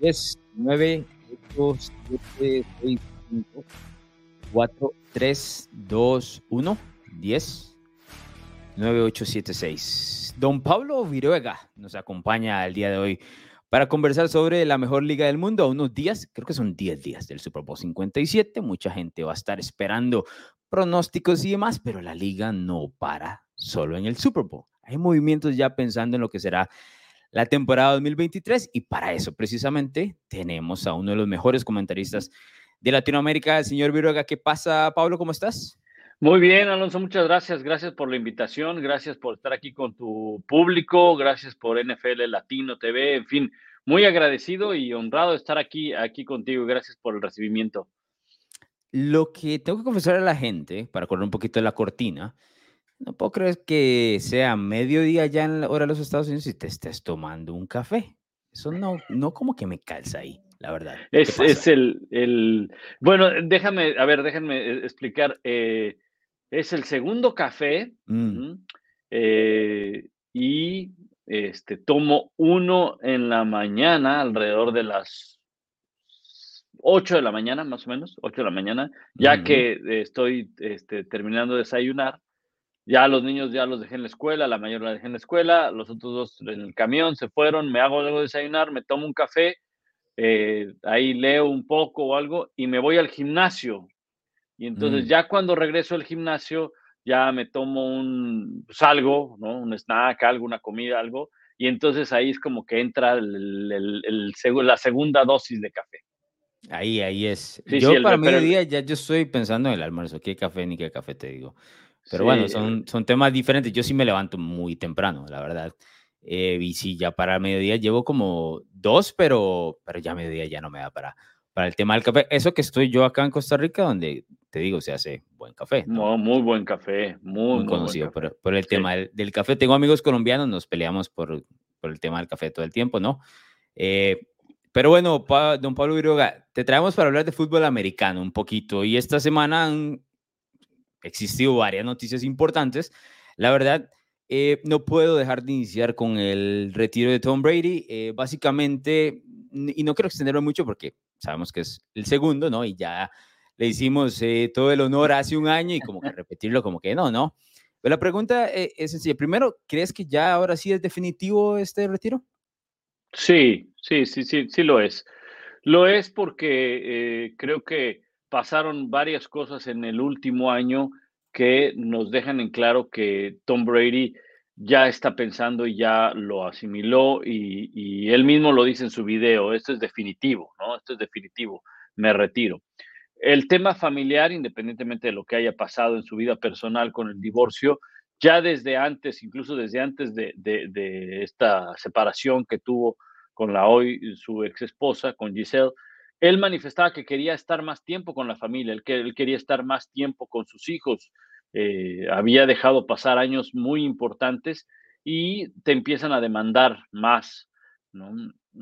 10, 9, 8, 7, 6, 5, 4, 3, 2, 1, 10, 9, 8, 7, 6. Don Pablo Viruega nos acompaña el día de hoy para conversar sobre la mejor liga del mundo a unos días, creo que son 10 días del Super Bowl 57. Mucha gente va a estar esperando pronósticos y demás, pero la liga no para solo en el Super Bowl. Hay movimientos ya pensando en lo que será la temporada 2023 y para eso precisamente tenemos a uno de los mejores comentaristas de Latinoamérica, el señor Viruega. ¿Qué pasa, Pablo? ¿Cómo estás? Muy bien, Alonso, muchas gracias. Gracias por la invitación, gracias por estar aquí con tu público, gracias por NFL Latino TV, en fin, muy agradecido y honrado de estar aquí, aquí contigo. Gracias por el recibimiento. Lo que tengo que confesar a la gente, para correr un poquito de la cortina, no puedo creer que sea mediodía ya en la hora de los Estados Unidos y te estés tomando un café. Eso no, no como que me calza ahí, la verdad. Es, es el, el, bueno, déjame, a ver, déjenme eh, explicar. Eh, es el segundo café mm. eh, y este, tomo uno en la mañana, alrededor de las 8 de la mañana, más o menos, 8 de la mañana, ya que estoy este, terminando de desayunar ya los niños ya los dejé en la escuela, la mayor la dejé en la escuela, los otros dos en el camión se fueron, me hago algo de desayunar, me tomo un café, eh, ahí leo un poco o algo y me voy al gimnasio. Y entonces mm. ya cuando regreso al gimnasio, ya me tomo un, pues algo, ¿no? Un snack, algo, una comida, algo. Y entonces ahí es como que entra el, el, la segunda dosis de café. Ahí, ahí es. yo para mediodía ya yo estoy pensando en el almuerzo, qué café ni qué café te digo. Pero bueno, son, son temas diferentes. Yo sí me levanto muy temprano, la verdad. Eh, y sí, ya para mediodía llevo como dos, pero, pero ya mediodía ya no me da para, para el tema del café. Eso que estoy yo acá en Costa Rica, donde te digo, se hace buen café. ¿no? muy buen café, muy, muy conocido Por, por, el tema del, café. Tengo amigos colombianos, nos peleamos por, por el tema del café todo el tiempo, ¿no? Eh, pero bueno, don Pablo Viroga, te traemos para hablar de fútbol americano un poquito. Y esta semana existido varias noticias importantes. La verdad, eh, no puedo dejar de iniciar con el retiro de Tom Brady. Eh, básicamente, y no quiero extenderlo mucho porque sabemos que es el segundo, ¿no? Y ya le hicimos eh, todo el honor hace un año y como que repetirlo como que no, ¿no? Pero la pregunta es sencilla. Primero, ¿crees que ya ahora sí es definitivo este retiro? Sí, sí, sí, sí, sí lo es. Lo es porque creo que pasaron varias cosas en el último año que nos dejan en claro que Tom Brady ya está pensando y ya lo asimiló y, él mismo lo dice en su video, esto es definitivo, ¿no? Esto es definitivo, me retiro. El tema familiar, independientemente de lo que haya pasado en su vida personal con el divorcio, ya desde antes, incluso desde antes de, de esta separación que tuvo con la hoy su ex esposa, con Giselle, él manifestaba que quería estar más tiempo con la familia, él, que, él quería estar más tiempo con sus hijos, eh, había dejado pasar años muy importantes y te empiezan a demandar más.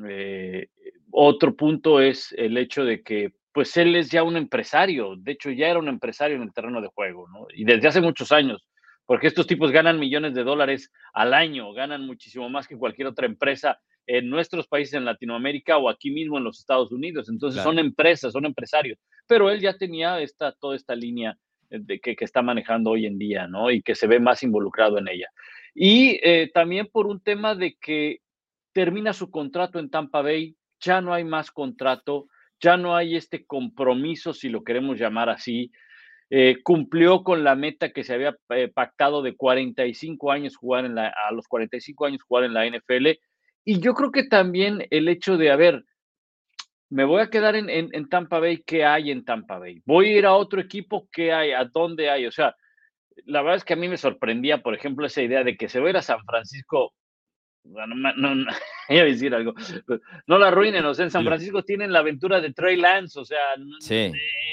Eh, otro punto es el hecho de que pues él es ya un empresario, de hecho ya era un empresario en el terreno de juego, y desde hace muchos años, porque estos tipos ganan millones de dólares al año, ganan muchísimo más que cualquier otra empresa en nuestros países en Latinoamérica o aquí mismo en los Estados Unidos. Entonces son empresas, son empresarios. Pero él ya tenía esta, toda esta línea de, que, que, está manejando hoy en día, ¿no? Y que se ve más involucrado en ella. Y eh, también por un tema de que termina su contrato en Tampa Bay, ya no hay más contrato, ya no hay este compromiso, si lo queremos llamar así. Eh, cumplió con la meta que se había eh, pactado de 45 años jugar en la, a los 45 años jugar en la NFL y yo creo que también el hecho de, a ver, me voy a quedar en, en, Tampa Bay, ¿qué hay en Tampa Bay? Voy a ir a otro equipo, ¿qué hay? ¿A dónde hay? O sea, la verdad es que a mí me sorprendía, por ejemplo, esa idea de que se va a ir a San Francisco. No, no, no, voy a decir algo. No la arruinen, o sea, en San Francisco tienen la aventura de Trey Lance, o sea,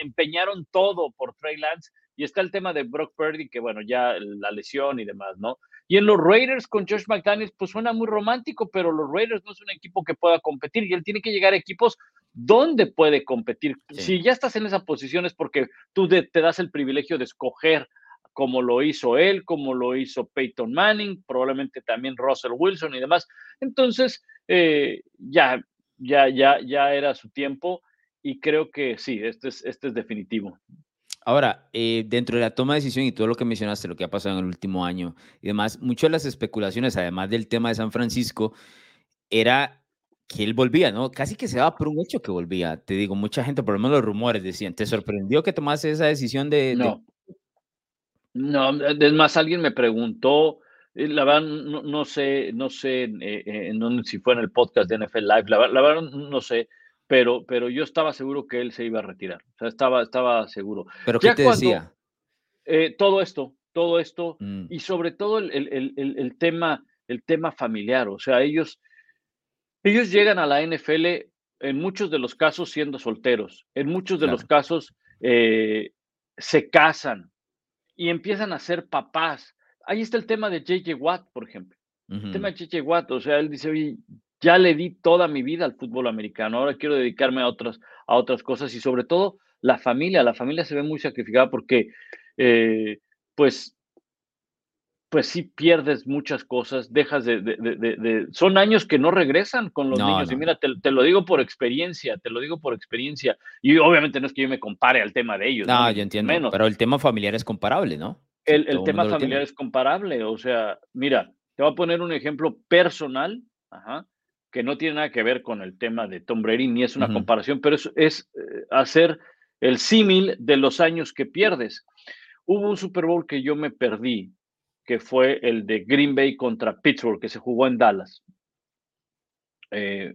empeñaron todo por Trey Lance. Y está el tema de Brock Purdy, que bueno, ya la lesión y demás, ¿no? Y en los Raiders con Josh McDaniels, pues suena muy romántico, pero los Raiders no es un equipo que pueda competir y él tiene que llegar a equipos donde puede competir. Si ya estás en esa posición es porque tú te das el privilegio de escoger como lo hizo él, como lo hizo Peyton Manning, probablemente también Russell Wilson y demás. Entonces, eh, ya ya, ya, ya era su tiempo y creo que sí, este es, este es definitivo. Ahora, eh, dentro de la toma de decisión y todo lo que mencionaste, lo que ha pasado en el último año y demás, muchas de las especulaciones, además del tema de San Francisco, era que él volvía, ¿no? Casi que se daba por un hecho que volvía. Te digo, mucha gente, por lo menos los rumores decían, ¿te sorprendió que tomase esa decisión de...? No, no, es más, alguien me preguntó, eh, la verdad, no, sé, no sé eh, si fue en el podcast de NFL Live, la, la verdad no sé, pero, pero yo estaba seguro que él se iba a retirar. O sea, estaba, estaba seguro. ¿Pero qué te decía? Eh, todo esto, todo esto, mm. y sobre todo el, el, el, el, tema, el tema familiar. O sea, ellos, ellos llegan a la NFL en muchos de los casos siendo solteros, en muchos de los casos eh, se casan y empiezan a ser papás. Ahí está el tema de J.J. Watt, por ejemplo. El tema de J.J. Watt, o sea, él dice, oye, ya le di toda mi vida al fútbol americano, ahora quiero dedicarme a otras, a otras cosas y sobre todo la familia, la familia se ve muy sacrificada porque eh, pues, pues sí pierdes muchas cosas, dejas de, son años que no regresan con los niños y mira, te, lo digo por experiencia, te lo digo por experiencia y obviamente no es que yo me compare al tema de ellos. No, yo entiendo, pero el tema familiar es comparable, ¿no? El, el tema familiar es comparable, o sea, mira, te voy a poner un ejemplo personal, ajá, que no tiene nada que ver con el tema de Tom Brady, ni es una comparación, pero es, es eh, hacer el símil de los años que pierdes. Hubo un Super Bowl que yo me perdí, que fue el de Green Bay contra Pittsburgh, que se jugó en Dallas. Eh,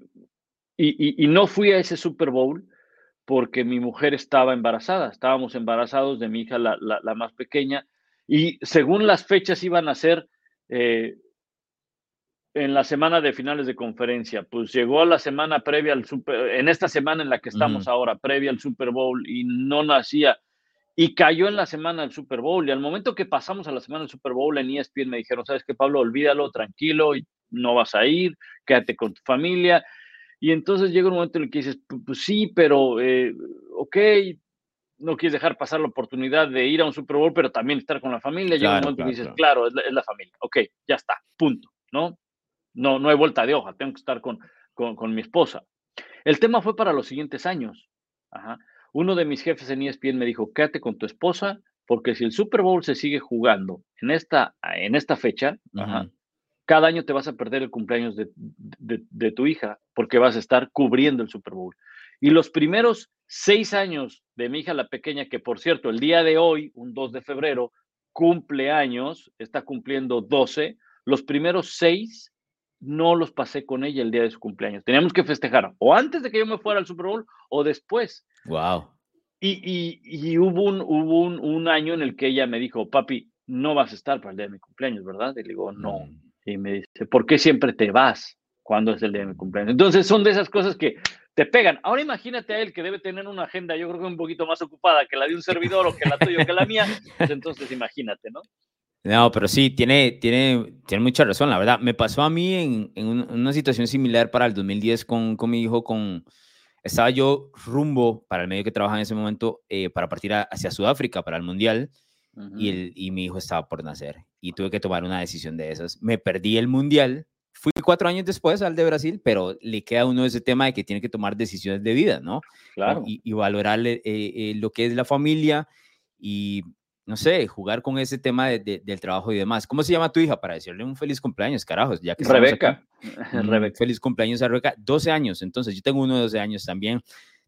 y, y, no fui a ese Super Bowl porque mi mujer estaba embarazada, estábamos embarazados de mi hija, la, la, más pequeña, y según las fechas iban a ser eh, en la semana de finales de conferencia, pues llegó a la semana previa al Super, en esta semana en la que estamos ahora, previa al Super Bowl, y no nacía, y cayó en la semana del Super Bowl, y al momento que pasamos a la semana del Super Bowl en ESPN me dijeron, sabes qué, Pablo, olvídalo, tranquilo, no vas a ir, quédate con tu familia, y entonces llega un momento en el que dices, pues, sí, pero, eh, ok, no quieres dejar pasar la oportunidad de ir a un Super Bowl, pero también estar con la familia, llega un momento en que dices, claro, es la familia, ok, ya está, punto, ¿no? No, no hay vuelta de hoja, tengo que estar con, con, mi esposa. El tema fue para los siguientes años. Uno de mis jefes en ESPN me dijo, quédate con tu esposa, porque si el Super Bowl se sigue jugando en esta, en esta fecha, cada año te vas a perder el cumpleaños de, de, tu hija, porque vas a estar cubriendo el Super Bowl. Y los primeros seis años de mi hija, la pequeña, que por cierto, el día de hoy, un 2 de febrero, cumple años, está cumpliendo 12, los primeros seis no los pasé con ella el día de su cumpleaños. Teníamos que festejar o antes de que yo me fuera al Super Bowl o después. Wow. Y, y, hubo, un, hubo un, año en el que ella me dijo, papi, no vas a estar para el día de mi cumpleaños, ¿verdad? Y le digo, no. Mm. Y me dice, ¿por qué siempre te vas cuando es el día de mi cumpleaños? Entonces son de esas cosas que te pegan. Ahora imagínate a él que debe tener una agenda, yo creo que un poquito más ocupada que la de un servidor o que la tuya o que la mía. Pues entonces imagínate, ¿no? No, pero sí, tiene, tiene, tiene mucha razón, la verdad. Me pasó a mí en, en una situación similar para el 2010 con, con mi hijo, con, estaba yo rumbo para el medio que trabajaba en ese momento eh, para partir hacia Sudáfrica para el Mundial y, el, y mi hijo estaba por nacer y tuve que tomar una decisión de esas. Me perdí el Mundial, fui cuatro años después al de Brasil, pero le queda uno ese tema de que tiene que tomar decisiones de vida, ¿no? Claro. Y, y valorar eh, eh, lo que es la familia y no sé, jugar con ese tema de, del trabajo y demás. ¿Cómo se llama tu hija? Para decirle un feliz cumpleaños, carajos, ya que Rebeca. Rebeca. Feliz cumpleaños a Rebeca. 12 años, entonces yo tengo uno de 12 años también.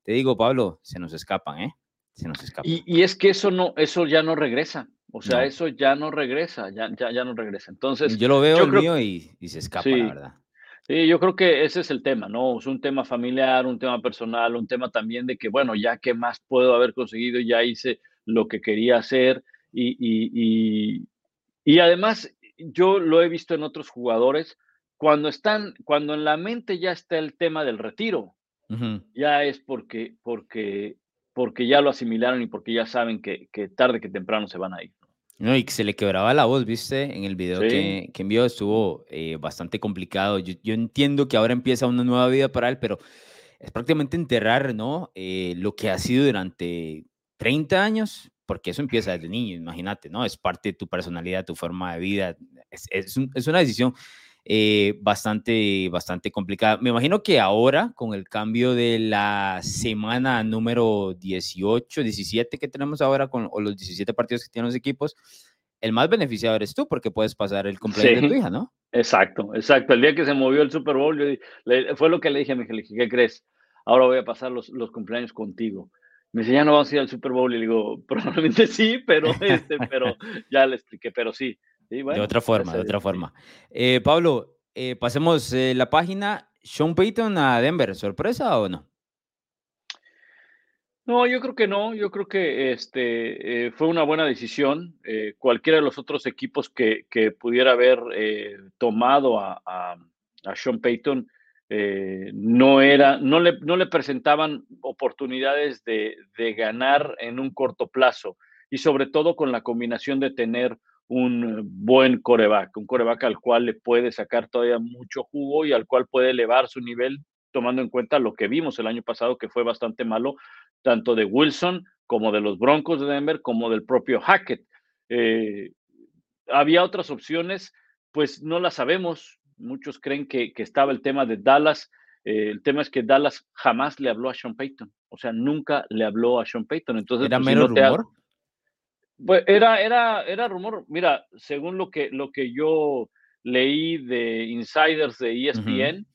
Te digo, Pablo, se nos escapan, ¿eh? Se nos escapan. Y, es que eso no, eso ya no regresa. O sea, eso ya no regresa, ya, ya, ya no regresa. Entonces. Yo lo veo el mío y, y, se escapa, la verdad. Sí, yo creo que ese es el tema, ¿no? Es un tema familiar, un tema personal, un tema también de que, bueno, ya qué más puedo haber conseguido, ya hice lo que quería hacer y, y, y, además yo lo he visto en otros jugadores, cuando están, cuando en la mente ya está el tema del retiro, ya es porque, porque, porque ya lo asimilaron y porque ya saben que, que, tarde que temprano se van a ir. No, y que se le quebraba la voz, viste, en el video que, que, envió estuvo eh, bastante complicado. Yo, yo, entiendo que ahora empieza una nueva vida para él, pero es prácticamente enterrar, ¿no? Eh, lo que ha sido durante 30 años, porque eso empieza desde niño, imagínate, ¿no? Es parte de tu personalidad, tu forma de vida, es, es, una decisión eh, bastante, bastante complicada. Me imagino que ahora, con el cambio de la semana número 18, 17 que tenemos ahora, con o los 17 partidos que tienen los equipos, el más beneficiado eres tú porque puedes pasar el cumpleaños de tu hija, ¿no? Exacto, exacto. El día que se movió el Super Bowl, fue lo que le dije a mi hija, le dije, ¿qué crees? Ahora voy a pasar los, los cumpleaños contigo. Me dice, ya no vamos a ir al Super Bowl. Y le digo, probablemente sí, pero, este, pero ya le expliqué, pero sí. de otra forma, de otra forma. Eh, Pablo, eh, pasemos eh, la página. Sean Payton a Denver, ¿sorpresa o no? No, yo creo que no. Yo creo que este fue una buena decisión. cualquiera de los otros equipos que, que pudiera haber tomado a, a, a Sean Payton eh, no, era, no, le, no le presentaban oportunidades de, de, ganar en un corto plazo y sobre todo con la combinación de tener un buen coreback, un coreback al cual le puede sacar todavía mucho jugo y al cual puede elevar su nivel tomando en cuenta lo que vimos el año pasado que fue bastante malo, tanto de Wilson como de los Broncos de Denver como del propio Hackett. Eh, había otras opciones, pues no las sabemos, muchos creen que, estaba el tema de Dallas. Eh, el tema es que Dallas jamás le habló a Sean Payton. O sea, nunca le habló a Sean Payton. Entonces, ¿Era pues, mero rumor? Pues era, era, era rumor. Mira, según lo que, lo que yo leí de insiders de ESPN,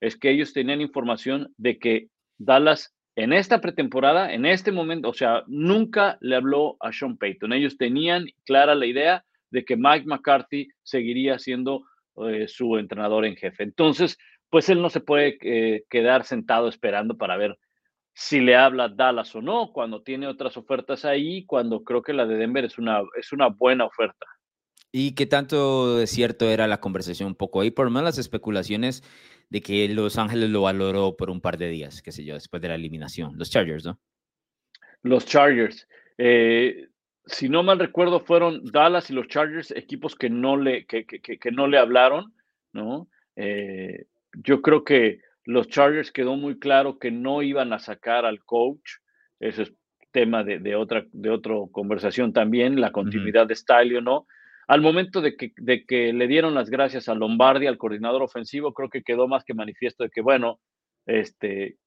es que ellos tenían información de que Dallas en esta pretemporada, en este momento, o sea, nunca le habló a Sean Payton. Ellos tenían clara la idea de que Mike McCarthy seguiría siendo eh, su entrenador en jefe. Entonces, pues él no se puede eh, quedar sentado esperando para ver si le habla Dallas o no, cuando tiene otras ofertas ahí, cuando creo que la de Denver es una, es una buena oferta. ¿Y qué tanto de cierto era la conversación un poco ahí? Por menos las especulaciones de que Los Ángeles lo valoró por un par de días, qué sé yo, después de la eliminación. Los Chargers, ¿no? Los Chargers. Eh, si no mal recuerdo, fueron Dallas y los Chargers, equipos que no le, que, no le hablaron, ¿no? Eh, yo creo que los Chargers quedó muy claro que no iban a sacar al coach. Eso es tema de, otra, de otra conversación también, la continuidad de Staley o no. Al momento de que, de que le dieron las gracias a Lombardi, al coordinador ofensivo, creo que quedó más que manifiesto de que, bueno, este,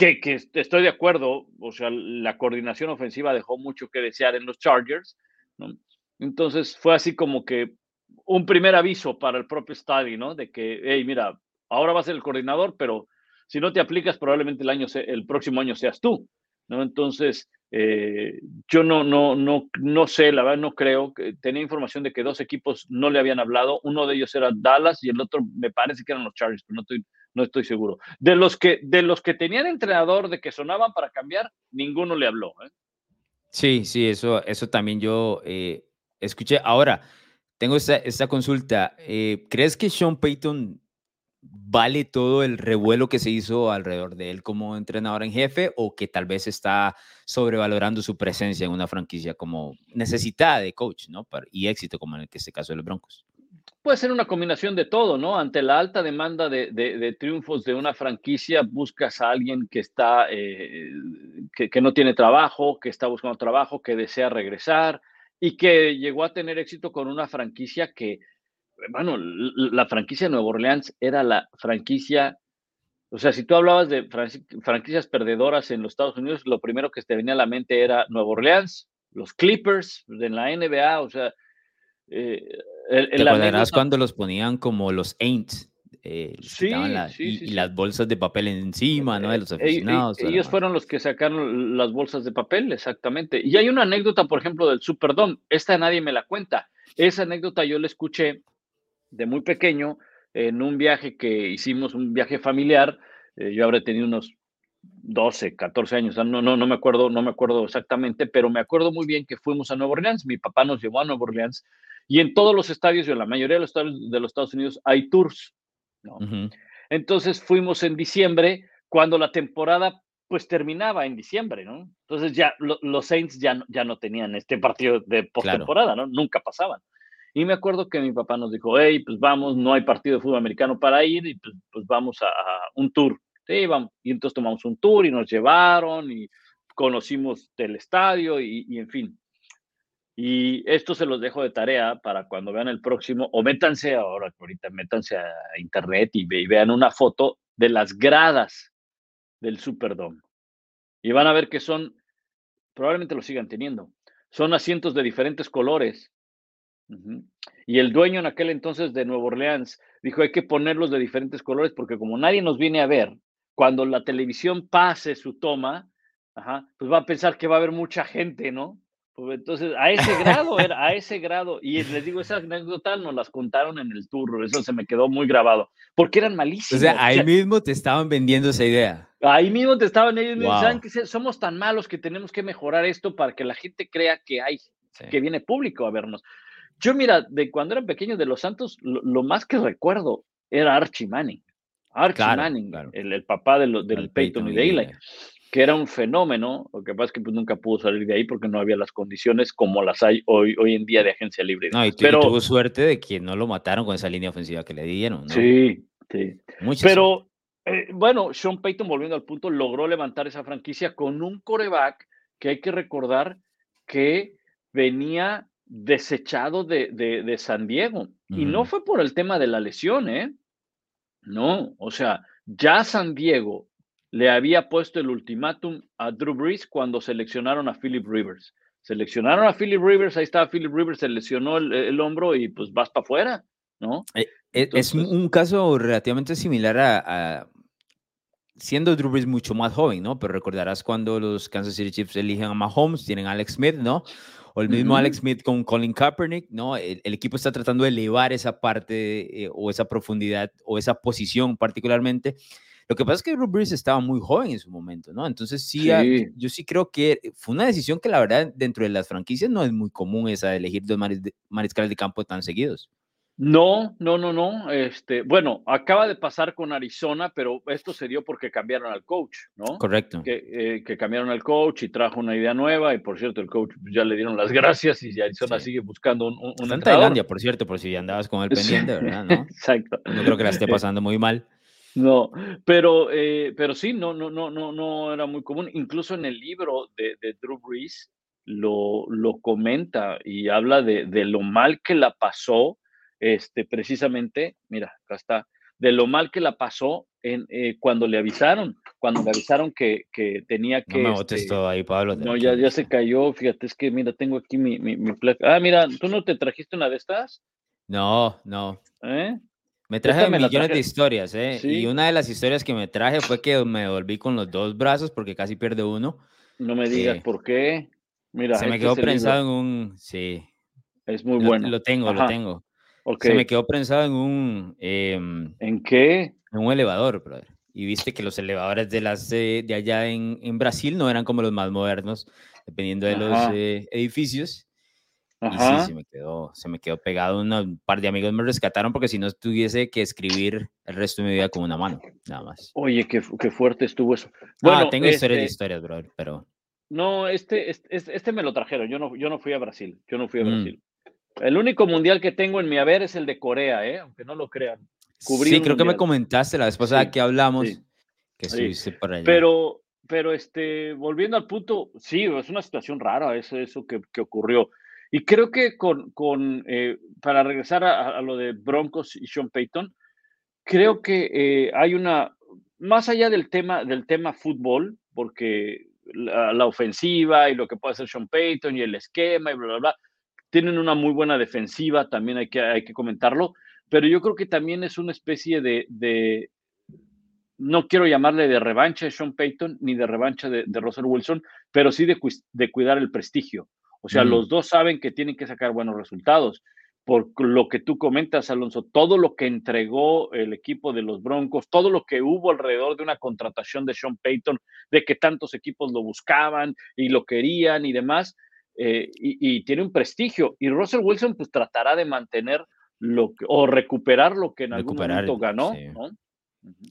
que, estoy de acuerdo, o sea, la coordinación ofensiva dejó mucho que desear en los Chargers, ¿no? Entonces fue así como que un primer aviso para el propio Stadi, ¿no? De que, hey, mira, ahora vas a ser el coordinador, pero si no te aplicas, probablemente el, año el próximo año seas tú, ¿no? Entonces, eh, yo no, no, no, no sé, la verdad no creo. que Tenía información de que dos equipos no le habían hablado. Uno de ellos era Dallas y el otro me parece que eran los Chargers, pero no estoy, no estoy seguro. De los que, de los que tenían entrenador, de que sonaban para cambiar, ninguno le habló. ¿eh? Sí, sí, eso, eso también yo eh, escuché. Ahora, tengo esta, esta consulta. ¿Crees que Sean Payton vale todo el revuelo que se hizo alrededor de él como entrenador en jefe o que tal vez está sobrevalorando su presencia en una franquicia como necesitada de coach, ¿no? y éxito como en este caso de los Broncos. Puede ser una combinación de todo, ¿no? Ante la alta demanda de, triunfos de una franquicia, buscas a alguien que está, eh, que no tiene trabajo, que está buscando trabajo, que desea regresar y que llegó a tener éxito con una franquicia que, bueno, la franquicia de Nueva Orleans era la franquicia, o sea, si tú hablabas de franquicias perdedoras en los Estados Unidos, lo primero que te venía a la mente era Nueva Orleans, los Clippers en la NBA, o sea... Eh, ¿Te cuando los ponían como los Aints? Eh, sí, y, las bolsas de papel encima, ¿no? De los eh, aficionados. ellos fueron los que sacaron las bolsas de papel, exactamente. Y hay una anécdota, por ejemplo, del Superdome. Esta nadie me la cuenta. Esa anécdota yo la escuché de muy pequeño en un viaje que hicimos, un viaje familiar. Eh, yo habré tenido unos 12, 14 años, no, no, no me acuerdo, no me acuerdo exactamente, pero me acuerdo muy bien que fuimos a Nueva Orleans, mi papá nos llevó a Nueva Orleans y en todos los estadios y en la mayoría de los estadios de los Estados Unidos hay tours, Entonces fuimos en diciembre cuando la temporada pues terminaba en diciembre, ¿no? Entonces ya los Saints ya, ya no tenían este partido de postemporada, ¿no? Nunca pasaban. Y me acuerdo que mi papá nos dijo, hey, pues vamos, no hay partido de fútbol americano para ir y pues, pues vamos a, un tour. Sí, vamos. Y entonces tomamos un tour y nos llevaron y conocimos el estadio y, en fin. Y esto se los dejo de tarea para cuando vean el próximo, o métanse ahora, ahorita métanse a internet y, vean una foto de las gradas del Superdome. Y van a ver que son, probablemente lo sigan teniendo, son asientos de diferentes colores. Y el dueño en aquel entonces de Nueva Orleans dijo, hay que ponerlos de diferentes colores porque como nadie nos viene a ver, cuando la televisión pase su toma, pues va a pensar que va a haber mucha gente, ¿no? Pues entonces, a ese grado, era, a ese grado, y les digo, esa anécdota nos las contaron en el tour, eso se me quedó muy grabado, porque eran malísimos. O sea, ahí mismo te estaban vendiendo esa idea. Ahí mismo te estaban ellos, saben que somos tan malos que tenemos que mejorar esto para que la gente crea que hay, que viene público a vernos. Yo, mira, de cuando eran pequeños de los Santos, lo, más que recuerdo era Archie Manning. Archie Manning, El, papá de del Peyton, y de Eli, que era un fenómeno. Lo que pasa es que pues, nunca pudo salir de ahí porque no había las condiciones como las hay hoy, hoy en día de agencia libre. No, y, Pero, tuvo suerte de que no lo mataron con esa línea ofensiva que le dieron. Sí, sí. Pero eh, bueno, Sean Payton, volviendo al punto, logró levantar esa franquicia con un coreback que hay que recordar que venía desechado de, San Diego. Y no fue por el tema de la lesión, ¿eh? No, o sea, ya San Diego le había puesto el ultimátum a Drew Brees cuando seleccionaron a Philip Rivers. Seleccionaron a Philip Rivers, ahí estaba Philip Rivers, se lesionó el, hombro y pues vas para afuera, ¿no? Eh, eh, es un caso relativamente similar a, siendo Drew Brees mucho más joven, ¿no? Pero recordarás cuando los Kansas City Chiefs eligen a Mahomes, tienen a Alex Smith, ¿no? o el mismo Alex Smith con Colin Kaepernick, ¿no? El, equipo está tratando de elevar esa parte eh, o esa profundidad o esa posición particularmente. Lo que pasa es que Drew Brees estaba muy joven en su momento, ¿no? Entonces sí, yo sí creo que fue una decisión que la verdad dentro de las franquicias no es muy común esa de elegir dos mariscales de campo tan seguidos. No, no, no, no. Este, bueno, acaba de pasar con Arizona, pero esto se dio porque cambiaron al coach, ¿no? Correcto. Que, eh, que cambiaron al coach y trajo una idea nueva y por cierto el coach ya le dieron las gracias y Arizona sigue buscando un, un Está en Tailandia, por cierto, por si andabas con el pendiente, ¿verdad? ¿No? Exacto. No creo que la esté pasando muy mal. No, pero, eh, pero sí, no, no, no, no, no era muy común. Incluso en el libro de, de Drew Brees lo, lo comenta y habla de, de lo mal que la pasó este, precisamente, mira, acá está, de lo mal que la pasó en, eh, cuando le avisaron, cuando le avisaron que, que tenía que... No me este, todo ahí, Pablo. No, ya, ya se cayó, fíjate, es que mira, tengo aquí mi, mi, placa. Ah, mira, ¿tú no te trajiste una de estas? No, no. ¿Eh? Me traje millones de historias, ¿eh? Y una de las historias que me traje fue que me volví con los dos brazos porque casi pierde uno. No me digas eh, por qué. Mira, se me este quedó prensado en un... Sí. Es muy bueno. Lo, tengo, lo tengo. Se me quedó prensado en un... Em, ¿En qué? En un elevador, brother. Y viste que los elevadores de, las, de allá en, en, Brasil no eran como los más modernos, dependiendo de los eh, edificios. Y sí, se me, quedó, se me quedó pegado. un par de amigos me rescataron porque si no tuviese que escribir el resto de mi vida con una mano, nada más. Oye, qué, qué fuerte estuvo eso. Bueno, tengo historias de este historias, brother, pero... No, este, este, este, me lo trajeron. Yo no, yo no fui a Brasil. Yo no fui a mm. Brasil. El único mundial que tengo en mi haber es el de Corea, ¿eh? aunque no lo crean. sí, creo que me comentaste la vez pasada que hablamos que estuviste por allá. Pero, pero este, volviendo al punto, sí, es una situación rara eso, eso que, ocurrió. Y creo que con, con eh, para regresar a, lo de Broncos y Sean Payton, creo que eh, hay una, más allá del tema, del tema fútbol, porque la, ofensiva y lo que puede hacer Sean Payton y el esquema y bla, bla, bla, tienen una muy buena defensiva, también hay que, hay que comentarlo, pero yo creo que también es una especie de, no quiero llamarle de revancha de Sean Payton ni de revancha de, de Russell Wilson, pero sí de, de, cuidar el prestigio. O sea, los dos saben que tienen que sacar buenos resultados. Por lo que tú comentas, Alonso, todo lo que entregó el equipo de los Broncos, todo lo que hubo alrededor de una contratación de Sean Payton, de que tantos equipos lo buscaban y lo querían y demás, eh, y, tiene un prestigio. Y Russell Wilson pues tratará de mantener lo que, o recuperar lo que en algún momento ganó.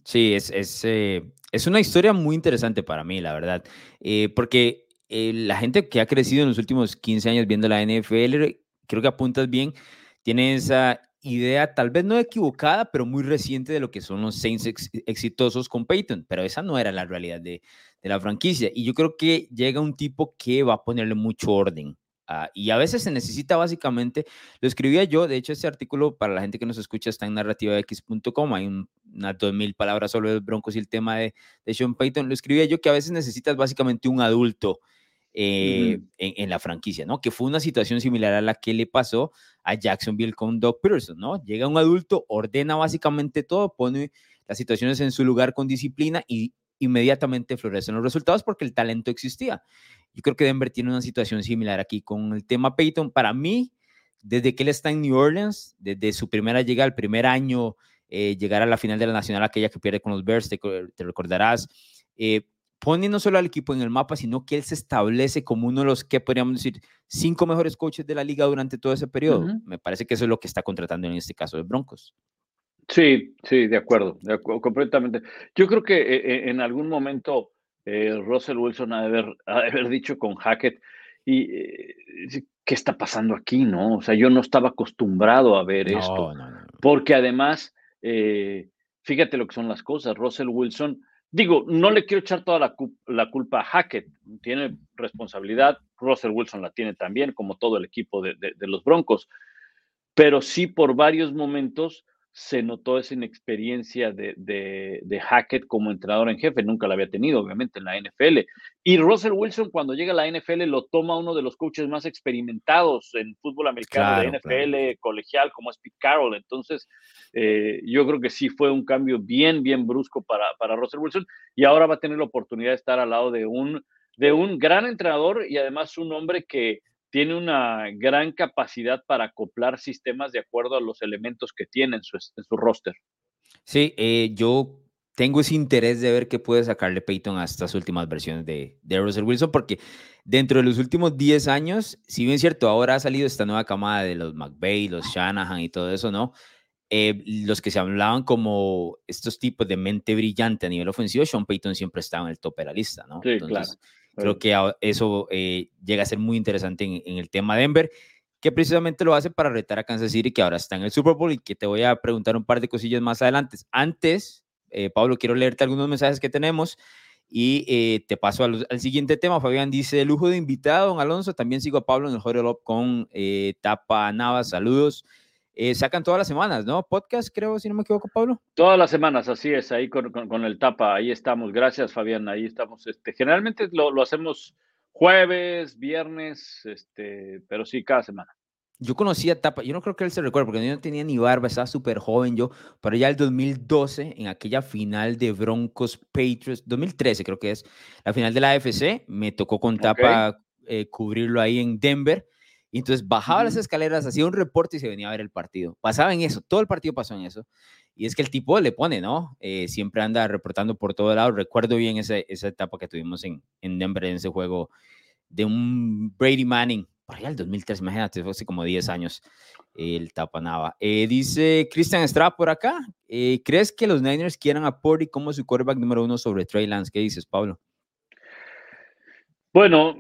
Sí, es, es, eh, es, una historia muy interesante para mí, la verdad, eh, porque la gente que ha crecido en los últimos 15 años viendo la NFL, creo que apuntas bien, tiene esa idea tal vez no equivocada, pero muy reciente de lo que son los Saints exitosos con Peyton, pero esa no era la realidad de, de la franquicia. Y yo creo que llega un tipo que va a ponerle mucho orden Ah, y a veces se necesita básicamente, lo escribía yo, de hecho este artículo para la gente que nos escucha está en narrativax.com, hay unas dos mil palabras sobre los Broncos y el tema de, de, Sean Payton, lo escribía yo que a veces necesitas básicamente un adulto eh, en, la franquicia, ¿no? Que fue una situación similar a la que le pasó a Jacksonville con Doug Peterson, ¿no? Llega un adulto, ordena básicamente todo, pone las situaciones en su lugar con disciplina y inmediatamente florecen los resultados porque el talento existía. Yo creo que Denver tiene una situación similar aquí con el tema Peyton. Para mí, desde que él está en New Orleans, desde su primera llegada, el primer año, eh, llegar a la final de la Nacional, aquella que pierde con los Bears, te, recordarás, eh, pone no solo al equipo en el mapa, sino que él se establece como uno de los que podríamos decir cinco mejores coaches de la liga durante todo ese periodo. Me parece que eso es lo que está contratando en este caso de Broncos. Sí, sí, de acuerdo, de acuerdo, completamente. Yo creo que eh, eh, en algún momento eh, Russell Wilson ha de, haber, haber, dicho con Hackett, y ¿qué está pasando aquí? ¿No? O sea, yo no estaba acostumbrado a ver esto. porque además, fíjate lo que son las cosas. Russell Wilson, digo, no le quiero echar toda la, culpa a Hackett, tiene responsabilidad. Russell Wilson la tiene también, como todo el equipo de los Broncos. Pero sí, por varios momentos se notó esa inexperiencia de, de, Hackett como entrenador en jefe, nunca la había tenido, obviamente, en la NFL. Y Russell Wilson, cuando llega a la NFL, lo toma uno de los coaches más experimentados en fútbol americano de NFL colegial, como es Pete Carroll. Entonces, eh, yo creo que sí fue un cambio bien, bien brusco para, para Russell Wilson, y ahora va a tener la oportunidad de estar al lado de un, de un gran entrenador y además un hombre que tiene una gran capacidad para acoplar sistemas de acuerdo a los elementos que tiene en su, roster. Sí, eh, yo tengo ese interés de ver qué puede sacarle Peyton a estas últimas versiones de, de Russell Wilson, porque dentro de los últimos 10 años, si bien es cierto, ahora ha salido esta nueva camada de los McVeigh, los Shanahan y todo eso, ¿no? Eh, los que se hablaban como estos tipos de mente brillante a nivel ofensivo, Sean Payton siempre estaba en el top de la lista, ¿no? Sí, claro. Creo que eso eh, llega a ser muy interesante en, el tema Denver, que precisamente lo hace para retar a Kansas City, que ahora está en el Super Bowl y que te voy a preguntar un par de cosillas más adelante. Antes, eh, Pablo, quiero leerte algunos mensajes que tenemos y eh, te paso al, siguiente tema. Fabián dice, lujo de invitado, don Alonso. También sigo a Pablo en el Up con Tapa Navas. Saludos. Eh, sacan todas las semanas, ¿no? Podcast, creo, si no me equivoco, Pablo. Todas las semanas, así es, ahí con, el tapa, ahí estamos. Gracias, Fabián, ahí estamos. Este, generalmente lo, hacemos jueves, viernes, este, pero sí, cada semana. Yo conocía Tapa, yo no creo que él se recuerde, porque yo no tenía ni barba, estaba súper joven yo, pero ya el 2012, en aquella final de Broncos Patriots, 2013 creo que es, la final de la AFC, me tocó con Tapa eh, cubrirlo ahí en Denver, y entonces bajaba las escaleras, hacía un reporte y se venía a ver el partido. Pasaba en eso, todo el partido pasó en eso. Y es que el tipo le pone, ¿no? Eh, siempre anda reportando por todo lado. Recuerdo bien esa, esa etapa que tuvimos en, en Denver, en ese juego de un Brady Manning, por allá el 2003, imagínate, fue hace como 10 años el tapanaba. Eh, dice Christian Estrada por acá, eh, ¿crees que los Niners quieran a Purdy como su quarterback número uno sobre Trey Lance? ¿Qué dices, Pablo? Bueno,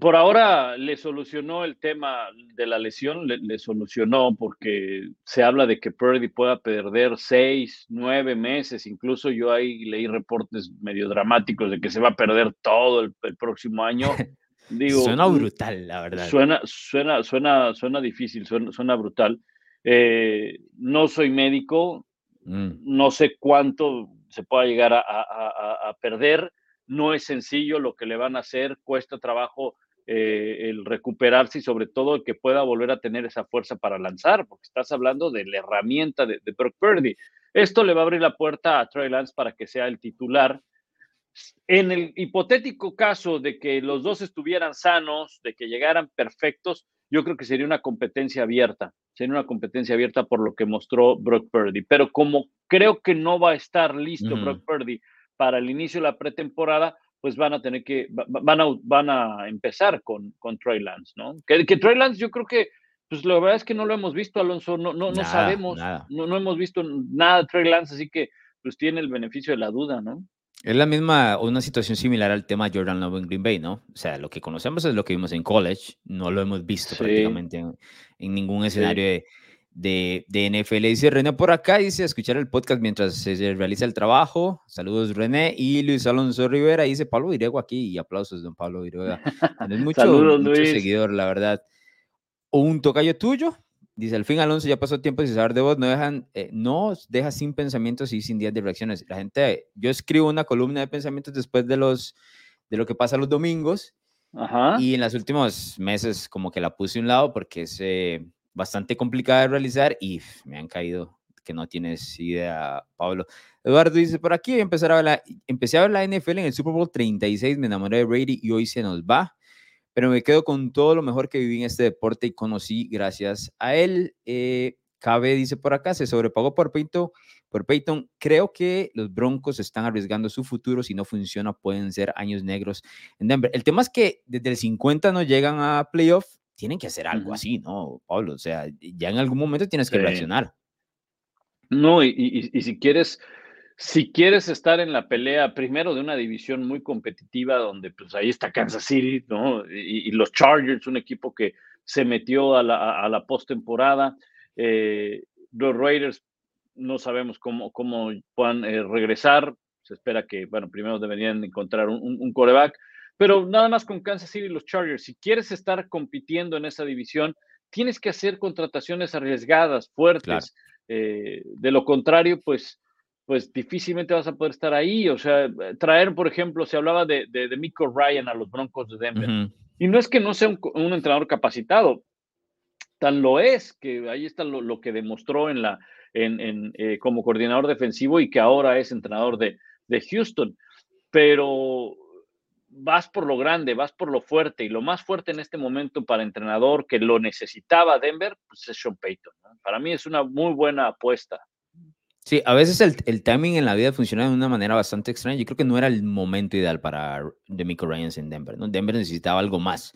por ahora le solucionó el tema de la lesión, le, solucionó porque se habla de que Purdy pueda perder seis, nueve meses, incluso yo ahí leí reportes medio dramáticos de que se va a perder todo el, próximo año. Digo, suena mm, brutal, la verdad. Suena, suena, suena, suena difícil, suena, brutal. Eh, no soy médico, mm. no sé cuánto se pueda llegar a perder no es sencillo lo que le van a hacer, cuesta trabajo eh, el recuperarse y sobre todo el que pueda volver a tener esa fuerza para lanzar, porque estás hablando de la herramienta de, de Brock Purdy. Esto le va a abrir la puerta a Trey Lance para que sea el titular. En el hipotético caso de que los dos estuvieran sanos, de que llegaran perfectos, yo creo que sería una competencia abierta, sería una competencia abierta por lo que mostró Brock Purdy. Pero como creo que no va a estar listo Brock Purdy para el inicio de la pretemporada, pues van a tener que, van a, van a empezar con, con Trey Lance, ¿no? Que, que Trey Lance yo creo que, pues la verdad es que no lo hemos visto, Alonso, no, no, no sabemos, no, no, hemos visto nada de Trey Lance, así que pues tiene el beneficio de la duda, ¿no? Es la misma, una situación similar al tema Jordan Love en Green Bay, ¿no? O sea, lo que conocemos es lo que vimos en college, no lo hemos visto prácticamente en, ningún escenario de, de, de, NFL. Dice René por acá, dice escuchar el podcast mientras se realiza el trabajo. Saludos René. Y Luis Alonso Rivera dice Pablo Virego aquí y aplausos, don Pablo Virego. Tienes mucho, mucho seguidor, la verdad. Un tocayo tuyo, Dice, al fin Alonso ya pasó tiempo sin saber de vos, no, dejan, eh, no deja sin pensamientos y sin días de reacciones. La gente, yo escribo una columna de pensamientos después de, los, de lo que pasa los domingos y en los últimos meses como que la puse a un lado porque es eh, bastante complicada de realizar y me han caído que no tienes idea, Pablo. Eduardo dice, por aquí empezar a ver empecé a ver la NFL en el Super Bowl 36, me enamoré de Brady y hoy se nos va pero me quedo con todo lo mejor que viví en este deporte y conocí gracias a él. Eh, Cabe dice por acá, se sobrepagó por Peyton, por Peyton. Creo que los Broncos están arriesgando su futuro. Si no funciona, pueden ser años negros en Denver. El tema es que desde el 50 no llegan a playoff. Tienen que hacer algo así, ¿no, Pablo? O sea, ya en algún momento tienes que reaccionar. No, y, y si quieres si quieres estar en la pelea primero de una división muy competitiva, donde pues ahí está Kansas City, ¿no? Y, los Chargers, un equipo que se metió a la, a la postemporada. Eh, los Raiders no sabemos cómo, cómo puedan eh, regresar. Se espera que, bueno, primero deberían encontrar un, un, coreback. Pero nada más con Kansas City y los Chargers, si quieres estar compitiendo en esa división, tienes que hacer contrataciones arriesgadas, fuertes. Eh, de lo contrario, pues pues difícilmente vas a poder estar ahí. O sea, traer, por ejemplo, se hablaba de, de, de Miko Ryan a los Broncos de Denver. Y no es que no sea un, entrenador capacitado, tan lo es, que ahí está lo, que demostró en la, en, en eh, como coordinador defensivo y que ahora es entrenador de, de Houston. Pero vas por lo grande, vas por lo fuerte, y lo más fuerte en este momento para entrenador que lo necesitaba Denver, pues es Sean Payton. Para mí es una muy buena apuesta. Sí, a veces el, el, timing en la vida funciona de una manera bastante extraña. Yo creo que no era el momento ideal para Demico Ryans en Denver, ¿no? Denver necesitaba algo más,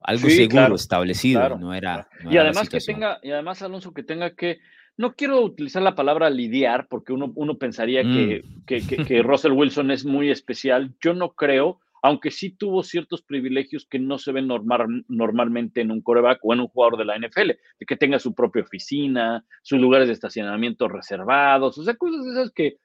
algo seguro, establecido, no era. y además que tenga, y además Alonso que tenga que, no quiero utilizar la palabra lidiar porque uno, uno pensaría que, mm. que, que, que Russell Wilson es muy especial. Yo no creo, aunque sí tuvo ciertos privilegios que no se ven normal, normalmente en un coreback o en un jugador de la NFL, de que tenga su propia oficina, sus lugares de estacionamiento reservados, o sea, cosas esas que,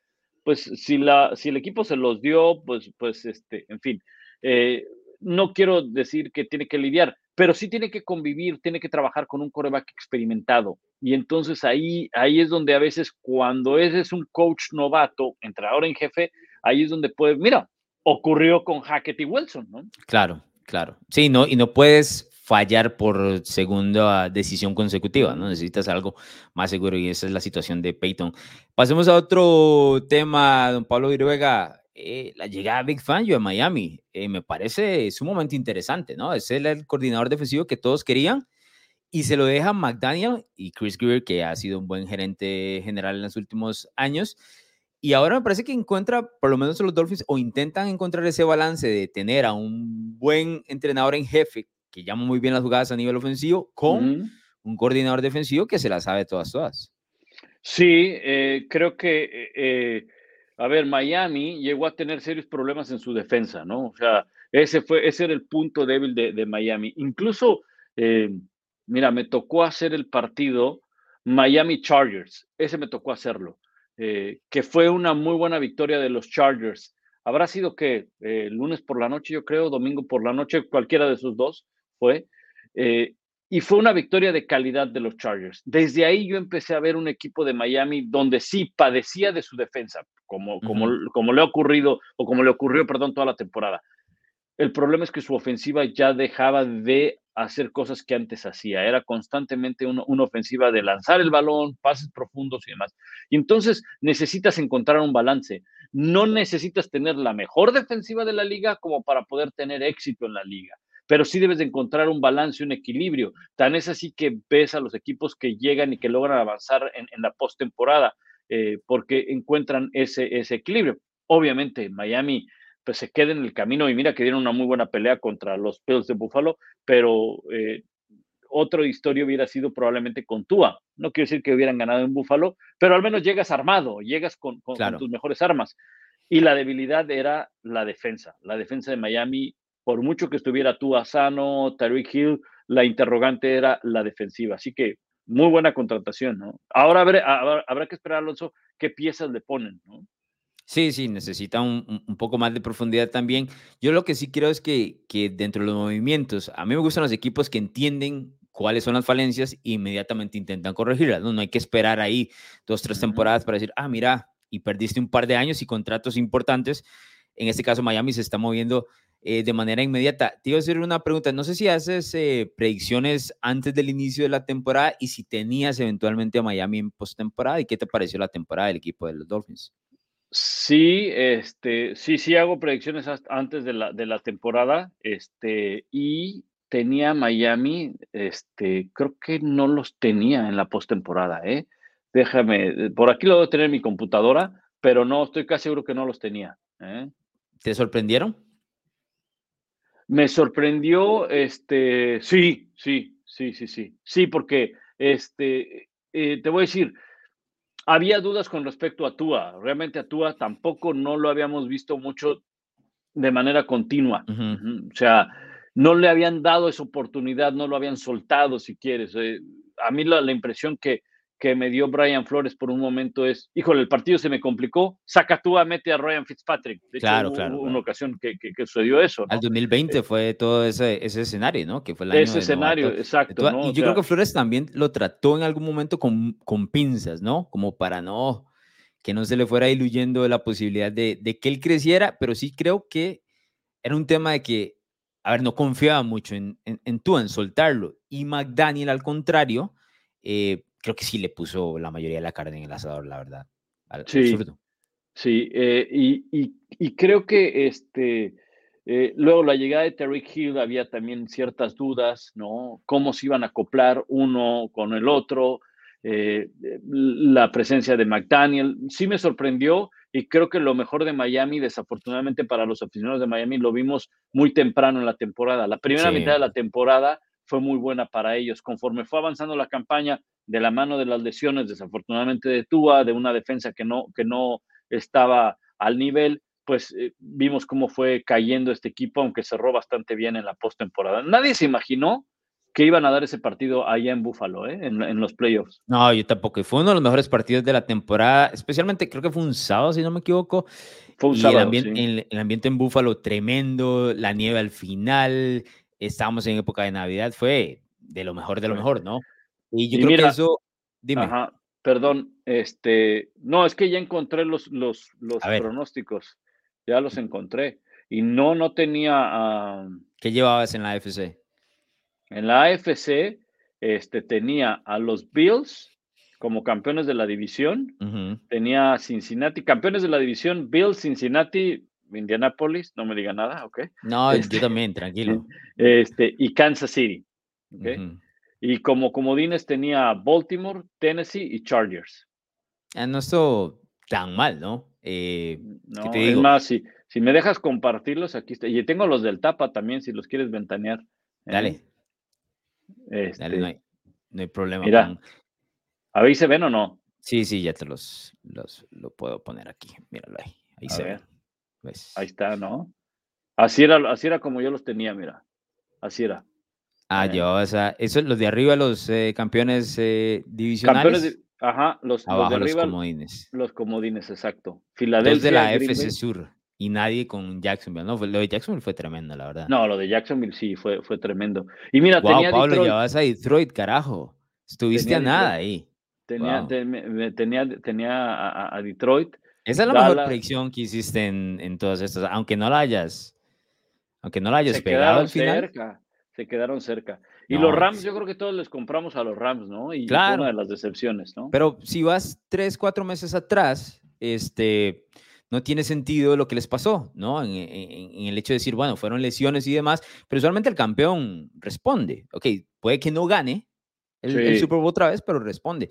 pues, si, la, si el equipo se los dio, pues, pues, este, en fin, eh, no quiero decir que tiene que lidiar, pero sí tiene que convivir, tiene que trabajar con un coreback experimentado. Y entonces ahí, ahí es donde a veces cuando ese es un coach novato, entrenador en jefe, ahí es donde puede, mira, ocurrió con Hackett y Wilson, ¿no? Claro, claro. Sí, no, y no puedes fallar por segunda decisión consecutiva, ¿no? Necesitas algo más seguro y esa es la situación de Peyton. Pasemos a otro tema, don Pablo Viruega. Eh, la llegada de Big Fangio a Miami eh, me parece sumamente interesante, ¿no? Es el, el, coordinador defensivo que todos querían y se lo deja McDaniel y Chris Greer, que ha sido un buen gerente general en los últimos años. Y ahora me parece que encuentra, por lo menos los Dolphins, o intentan encontrar ese balance de tener a un buen entrenador en jefe que llama muy bien las jugadas a nivel ofensivo con un coordinador defensivo que se las sabe todas, todas. Sí, eh, creo que, eh, eh, a ver, Miami llegó a tener serios problemas en su defensa, ¿no? O sea, ese, fue, ese era el punto débil de, de Miami. Incluso, mira, me tocó hacer el partido Miami Chargers, ese me tocó hacerlo. Eh, que fue una muy buena victoria de los Chargers. Habrá sido que eh, lunes por la noche, yo creo, domingo por la noche, cualquiera de esos dos fue. Eh, y fue una victoria de calidad de los Chargers. Desde ahí yo empecé a ver un equipo de Miami donde sí padecía de su defensa, como, como, como le ha ocurrido, o como le ocurrió, perdón, toda la temporada. El problema es que su ofensiva ya dejaba de hacer cosas que antes hacía. Era constantemente una, ofensiva de lanzar el balón, pases profundos y demás. Y entonces necesitas encontrar un balance. No necesitas tener la mejor defensiva de la liga como para poder tener éxito en la liga, pero sí debes de encontrar un balance, un equilibrio. Tan es así que ves a los equipos que llegan y que logran avanzar en, la postemporada eh, porque encuentran ese, ese equilibrio. Obviamente, Miami pues se quede en el camino y mira que dieron una muy buena pelea contra los Bills de Buffalo, pero eh, otra historia hubiera sido probablemente con Tua. No quiero decir que hubieran ganado en Buffalo, pero al menos llegas armado, llegas con, tus mejores armas. Y la debilidad era la defensa. La defensa de Miami, por mucho que estuviera Tua sano, Tariq Hill, la interrogante era la defensiva. Así que muy buena contratación, ¿no? Ahora habrá, que esperar, Alonso, qué piezas le ponen, ¿no? Sí, sí, necesita un, un, poco más de profundidad también. Yo lo que sí creo es que, que dentro de los movimientos, a mí me gustan los equipos que entienden cuáles son las falencias e inmediatamente intentan corregirlas. No, no hay que esperar ahí dos, tres temporadas para decir, ah, mira, y perdiste un par de años y contratos importantes. En este caso, Miami se está moviendo eh, de manera inmediata. Te iba a hacer una pregunta. No sé si haces eh, predicciones antes del inicio de la temporada y si tenías eventualmente a Miami en postemporada y qué te pareció la temporada del equipo de los Dolphins. Sí, este, sí, sí hago predicciones antes de la, de la temporada, este, y tenía Miami, este, creo que no los tenía en la postemporada, ¿eh? Déjame, por aquí lo debo tener en mi computadora, pero no, estoy casi seguro que no los tenía. ¿eh? ¿Te sorprendieron? Me sorprendió, este, sí, sí, sí, sí, sí, sí, porque, este, eh, te voy a decir, había dudas con respecto a Tua. Realmente a Tua tampoco no lo habíamos visto mucho de manera continua. O sea, no le habían dado esa oportunidad, no lo habían soltado, si quieres. a mí la, impresión que, que me dio Brian Flores por un momento es, híjole, el partido se me complicó, saca tú a mete a Ryan Fitzpatrick. De claro, claro. Una ocasión que, que, sucedió eso. Al 2020 eh, fue todo ese, ese escenario, ¿no? Que fue el año Ese escenario, exacto. Y yo creo que Flores también lo trató en algún momento con, con pinzas, ¿no? Como para no, que no se le fuera diluyendo la posibilidad de, de que él creciera, pero sí creo que era un tema de que, a ver, no confiaba mucho en, en, en tú, en soltarlo. Y McDaniel, al contrario, eh, creo que sí le puso la mayoría de la carne en el asador, la verdad. sí, sí eh, y, creo que este, eh, luego la llegada de Terry Hill había también ciertas dudas, ¿no? Cómo se iban a acoplar uno con el otro, eh, la presencia de McDaniel, sí me sorprendió y creo que lo mejor de Miami, desafortunadamente para los aficionados de Miami, lo vimos muy temprano en la temporada. La primera mitad de la temporada fue muy buena para ellos. Conforme fue avanzando la campaña, de la mano de las lesiones, desafortunadamente de Tua, de una defensa que no, que no estaba al nivel, pues eh, vimos cómo fue cayendo este equipo, aunque cerró bastante bien en la postemporada. Nadie se imaginó que iban a dar ese partido allá en Buffalo, ¿eh? en, los playoffs. No, yo tampoco. Fue uno de los mejores partidos de la temporada, especialmente creo que fue un sábado, si no me equivoco. Fue un sábado. El ambiente, el ambiente en Buffalo tremendo, la nieve al final, estábamos en época de Navidad, fue de lo mejor de lo mejor, ¿no? Y yo creo que eso, dime. Ajá, perdón, este, no, es que ya encontré los, los, los pronósticos, ya los encontré. Y no, no tenía... ¿Qué llevabas en la AFC? En la AFC, este, tenía a los Bills como campeones de la división, tenía Cincinnati, campeones de la división, Bills, Cincinnati, Indianapolis, no me diga nada, ¿ok? No, yo este, también, tranquilo. Este, y Kansas City, ¿ok? Y como comodines tenía Baltimore, Tennessee y Chargers. Ah, no estuvo tan mal, ¿no? Eh, no, es más, si, si, me dejas compartirlos, aquí está. Y tengo los del Tapa también, si los quieres ventanear. ¿eh? Dale. Dale, no hay, no hay problema. Mira, a ver, ¿se ven o no? Sí, sí, ya te los, los lo puedo poner aquí. Míralo ahí. Ahí se ve. Ahí está, ¿no? Así era, así era como yo los tenía, mira. Así era. Ah, eh. yo, o sea, eso, los de arriba, los eh, campeones eh, divisionales. Campeones ajá, los, de arriba. Los comodines. Los comodines, exacto. Filadelfia. de la FC Sur y nadie con Jacksonville. No, lo de Jacksonville fue tremendo, la verdad. No, lo de Jacksonville sí fue, fue tremendo. Y mira, wow, tenía Pablo, llevabas a Detroit, carajo. Estuviste a nada ahí. Tenía, tenía, tenía a, Detroit. Esa es la mejor predicción que hiciste en, en todas estas, aunque no la hayas, aunque no la hayas pegado al final. Cerca se quedaron cerca. Y los Rams, yo creo que todos les compramos a los Rams, ¿no? Y claro. una de las decepciones, ¿no? Pero si vas tres, cuatro meses atrás, este, no tiene sentido lo que les pasó, ¿no? En, el hecho de decir, bueno, fueron lesiones y demás, pero usualmente el campeón responde. Ok, puede que no gane el, Super Bowl otra vez, pero responde.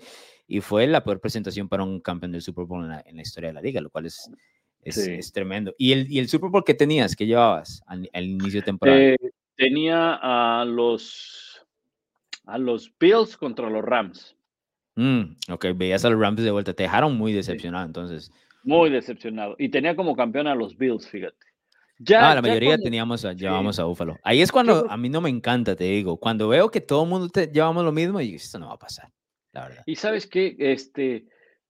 Y fue la peor presentación para un campeón del Super Bowl en la, historia de la liga, lo cual es, es, tremendo. ¿Y el, ¿Y el Super Bowl que tenías, que llevabas al, inicio de temporada? Eh, tenía a los, a los Bills contra los Rams. Mm, ok, veías a los Rams de vuelta. Te dejaron muy decepcionado, entonces. Muy decepcionado. Y tenía como campeón a los Bills, fíjate. Ya, ah, la mayoría teníamos a, llevamos a Búfalo. Ahí es cuando a mí no me encanta, te digo. Cuando veo que todo el mundo te, llevamos lo mismo, y esto no va a pasar. La verdad. Y sabes qué, este,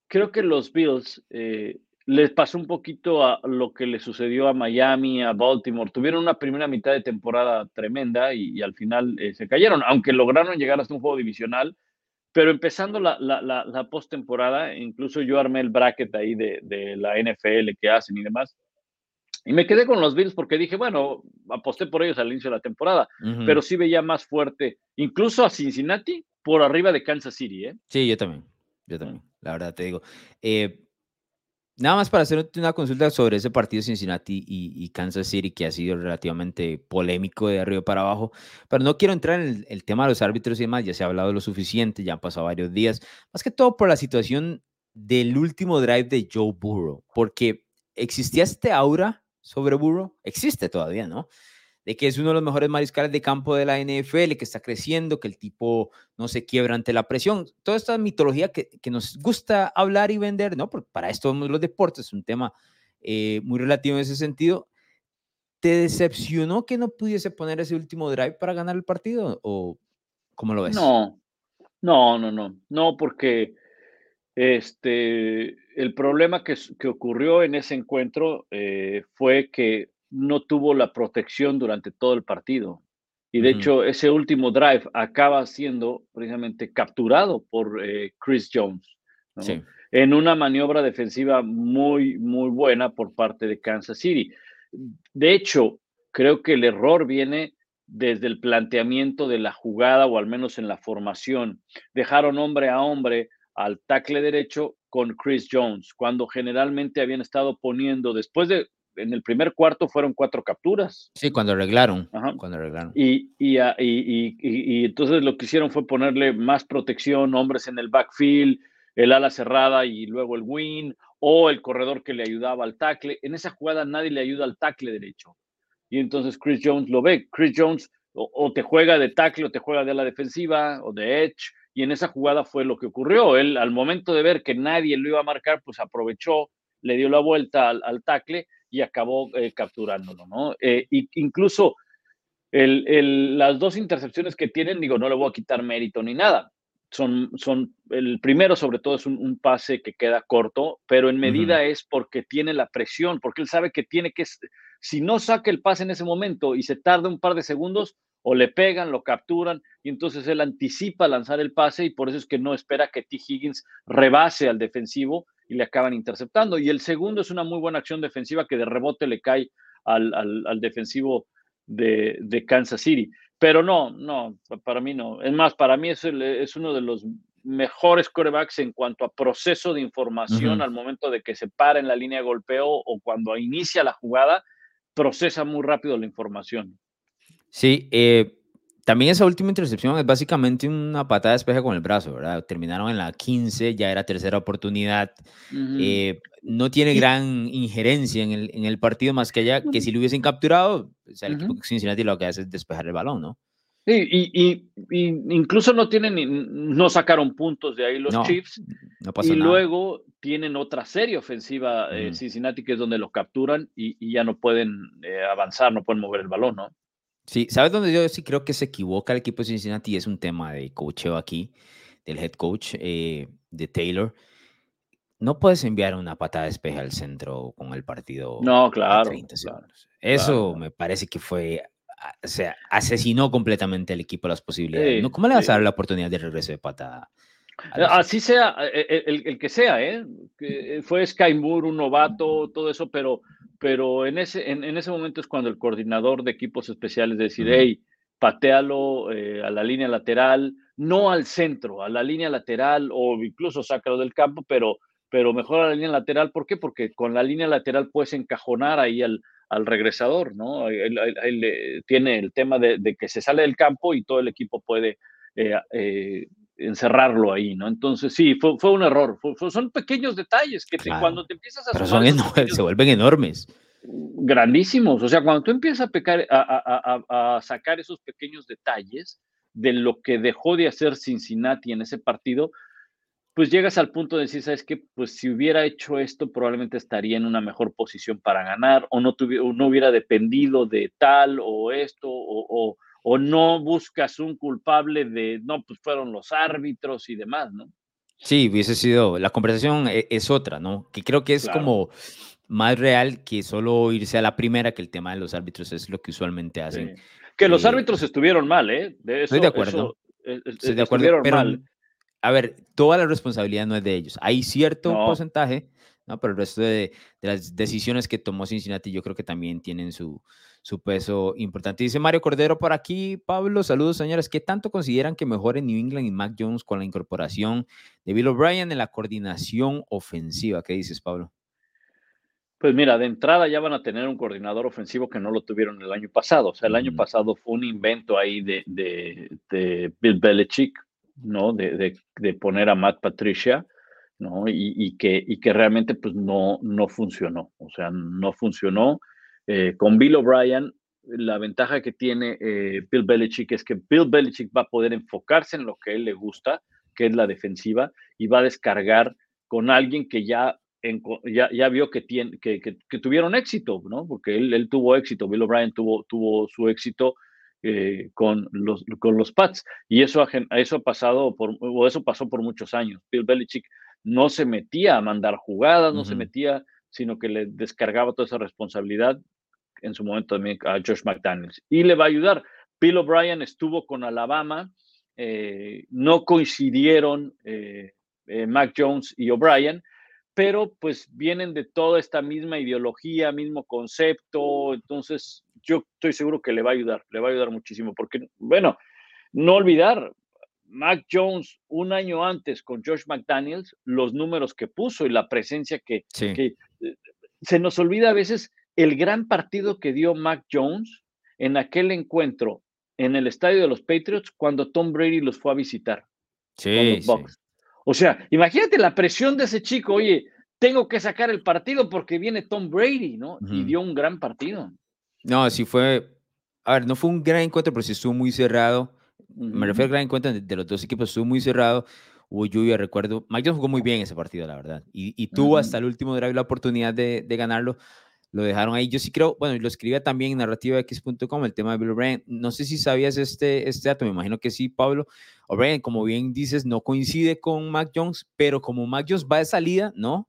creo que los Bills eh, les pasó un poquito a lo que le sucedió a Miami, a Baltimore. Tuvieron una primera mitad de temporada tremenda y, al final eh, se cayeron, aunque lograron llegar hasta un juego divisional. Pero empezando la, la, la, postemporada, incluso yo armé el bracket ahí de, de, la NFL que hacen y demás. Y me quedé con los Bills porque dije, bueno, aposté por ellos al inicio de la temporada, pero sí veía más fuerte, incluso a Cincinnati por arriba de Kansas City. ¿eh? Sí, yo también, yo también, la verdad te digo. Eh, Nada más para hacer una consulta sobre ese partido Cincinnati y, Kansas City, que ha sido relativamente polémico de arriba para abajo, pero no quiero entrar en el, tema de los árbitros y demás, ya se ha hablado lo suficiente, ya han pasado varios días, más que todo por la situación del último drive de Joe Burrow, porque existía este aura sobre Burrow, existe todavía, ¿no? De que es uno de los mejores mariscales de campo de la NFL, que está creciendo, que el tipo no se quiebra ante la presión. Toda esta mitología que, que nos gusta hablar y vender, ¿no? Porque para esto los deportes es un tema eh, muy relativo en ese sentido. ¿Te decepcionó que no pudiese poner ese último drive para ganar el partido? ¿O cómo lo ves? No, no, no, no, no, porque este, el problema que, que ocurrió en ese encuentro eh, fue que no tuvo la protección durante todo el partido. Y de hecho, ese último drive acaba siendo precisamente capturado por eh, Chris Jones. En una maniobra defensiva muy, muy buena por parte de Kansas City. De hecho, creo que el error viene desde el planteamiento de la jugada o al menos en la formación. Dejaron hombre a hombre al tackle derecho con Chris Jones, cuando generalmente habían estado poniendo, después de en el primer cuarto fueron cuatro capturas. Sí, cuando arreglaron. Cuando arreglaron. Y, y, y, entonces lo que hicieron fue ponerle más protección, hombres en el backfield, el ala cerrada y luego el win, o el corredor que le ayudaba al tackle. En esa jugada nadie le ayuda al tackle derecho. Y entonces Chris Jones lo ve. Chris Jones o, te juega de tackle o te juega de la defensiva o de edge. Y en esa jugada fue lo que ocurrió. Él, al momento de ver que nadie lo iba a marcar, pues aprovechó, le dio la vuelta al, al tackle y acabó eh, capturándolo, ¿no? Eh, incluso las dos intercepciones que tienen, digo, no le voy a quitar mérito ni nada. Son, son, el primero sobre todo es un, pase que queda corto, pero en medida es porque tiene la presión, porque él sabe que tiene que, si no saca el pase en ese momento y se tarda un par de segundos, o le pegan, lo capturan, y entonces él anticipa lanzar el pase y por eso es que no espera que T. Higgins rebase al defensivo y le acaban interceptando. Y el segundo es una muy buena acción defensiva que de rebote le cae al, al, defensivo de, de, Kansas City. Pero no, no, para mí no. Es más, para mí es, es uno de los mejores corebacks en cuanto a proceso de información al momento de que se para en la línea de golpeo o cuando inicia la jugada, procesa muy rápido la información. Sí, eh, también esa última intercepción es básicamente una patada de espejo con el brazo, ¿verdad? Terminaron en la 15, ya era tercera oportunidad. Eh, no tiene gran injerencia en el, en el, partido, más que allá que si lo hubiesen capturado, o sea, el equipo de Cincinnati lo que hace es despejar el balón, ¿no? Sí, y, y, incluso no tienen, no sacaron puntos de ahí los Chiefs. No y luego tienen otra serie ofensiva eh, Cincinnati, que es donde los capturan y, ya no pueden eh, avanzar, no pueden mover el balón, ¿no? Sí, ¿sabes dónde yo sí creo que se equivoca el equipo de Cincinnati? Es un tema de coacheo aquí, del head coach eh, de Taylor. No puedes enviar una patada de espejo al centro con el partido. No, claro. Eso me parece que fue, o sea, asesinó completamente al equipo las posibilidades. ¿Cómo le vas a dar la oportunidad de regreso de patada? Así sea, eh, eh, el, el, que sea, ¿eh? fue Sky Moore, un novato, todo eso, pero pero en ese, en, ese momento es cuando el coordinador de equipos especiales decide, hey, patealo eh, a la línea lateral, no al centro, a la línea lateral o incluso sácalo del campo, pero, pero mejor a la línea lateral. ¿Por qué? Porque con la línea lateral puedes encajonar ahí al, al regresador, ¿no? Él, tiene el tema de, que se sale del campo y todo el equipo puede eh, eh, encerrarlo ahí, ¿no? Entonces, sí, fue, fue un error. son pequeños detalles que cuando te empiezas a... Pero son se vuelven enormes. Grandísimos. O sea, cuando tú empiezas a, pecar, a, a, sacar esos pequeños detalles de lo que dejó de hacer Cincinnati en ese partido, pues llegas al punto de decir, ¿sabes qué? Pues si hubiera hecho esto, probablemente estaría en una mejor posición para ganar, o no, tuviera, no hubiera dependido de tal o esto, o, o no buscas un culpable de, no, pues fueron los árbitros y demás, ¿no? Sí, hubiese sido, la conversación e, es, otra, ¿no? Que creo que es como más real que solo irse a la primera, que el tema de los árbitros es lo que usualmente hacen. Que los eh, árbitros estuvieron mal, ¿eh? De estoy de acuerdo. E, e, estoy de acuerdo, pero, mal. A ver, toda la responsabilidad no es de ellos. Hay cierto porcentaje, ¿no? Pero el resto de, de, las decisiones que tomó Cincinnati yo creo que también tienen su, su peso importante. Dice Mario Cordero por aquí, Pablo, saludos señores. ¿Qué tanto consideran que mejore New England y Mac Jones con la incorporación de Bill O'Brien en la coordinación ofensiva? ¿Qué dices, Pablo? Pues mira, de entrada ya van a tener un coordinador ofensivo que no lo tuvieron el año pasado. O sea, el año pasado fue un invento ahí de, de, Bill Belichick, ¿no? De, de, poner a Matt Patricia, ¿no? Y, y, que, y que realmente pues no, no funcionó. O sea, no funcionó. Eh, con Bill O'Brien, la ventaja que tiene eh, Bill Belichick es que Bill Belichick va a poder enfocarse en lo que a él le gusta, que es la defensiva, y va a descargar con alguien que ya, ya, ya, vio que, tiene, que, que, tuvieron éxito, ¿no? Porque él, él, tuvo éxito, Bill O'Brien tuvo, tuvo su éxito eh, con, los, con los Pats, y eso, eso, ha pasado por, o eso pasó por muchos años. Bill Belichick no se metía a mandar jugadas, no se metía sino que le descargaba toda esa responsabilidad en su momento también a Josh McDaniels. Y le va a ayudar. Bill O'Brien estuvo con Alabama, eh, no coincidieron eh, eh, Mac Jones y O'Brien, pero pues vienen de toda esta misma ideología, mismo concepto, entonces yo estoy seguro que le va a ayudar, le va a ayudar muchísimo, porque, bueno, no olvidar, Mac Jones un año antes con Josh McDaniels, los números que puso y la presencia que, que se nos olvida a veces el gran partido que dio Mac Jones en aquel encuentro en el estadio de los Patriots cuando Tom Brady los fue a visitar. Sí, O sea, imagínate la presión de ese chico, oye, tengo que sacar el partido porque viene Tom Brady, ¿no? Y dio un gran partido. No, sí fue, a ver, no fue un gran encuentro, pero sí estuvo muy cerrado. Me refiero al gran encuentro de, los dos equipos, estuvo muy cerrado. Hubo lluvia, recuerdo. Mike Jones jugó muy bien ese partido, la verdad. Y, tuvo hasta el último drive la oportunidad de, de ganarlo lo dejaron ahí. Yo sí creo, bueno, lo escribía también en narrativax.com, el tema de Bill O'Brien. No sé si sabías este, este dato, me imagino que sí, Pablo. O'Brien, como bien dices, no coincide con Mac Jones, pero como Mac Jones va de salida, ¿no?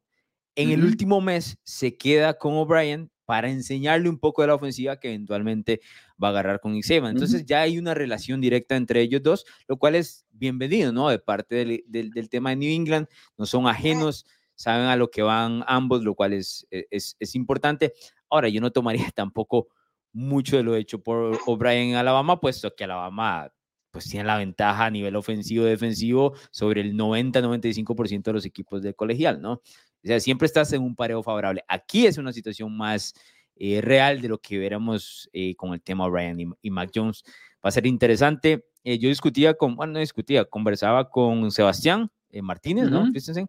En el último mes se queda con O'Brien para enseñarle un poco de la ofensiva que eventualmente va a agarrar con Xavier. Entonces ya hay una relación directa entre ellos dos, lo cual es bienvenido, ¿no? De parte del, del, del tema de New England, no son ajenos saben a lo que van ambos, lo cual es, e, es, es importante. Ahora, yo no tomaría tampoco mucho de lo hecho por O'Brien en Alabama, puesto que Alabama pues tiene la ventaja a nivel ofensivo defensivo sobre el 90-95% de los equipos de colegial, ¿no? O sea, siempre estás en un pareo favorable. Aquí es una situación más eh, real de lo que veremos eh, con el tema O'Brien y, y, Mac Jones. Va a ser interesante. Eh, yo discutía con, bueno, no discutía, conversaba con Sebastián Martínez, ¿no? Fíjense,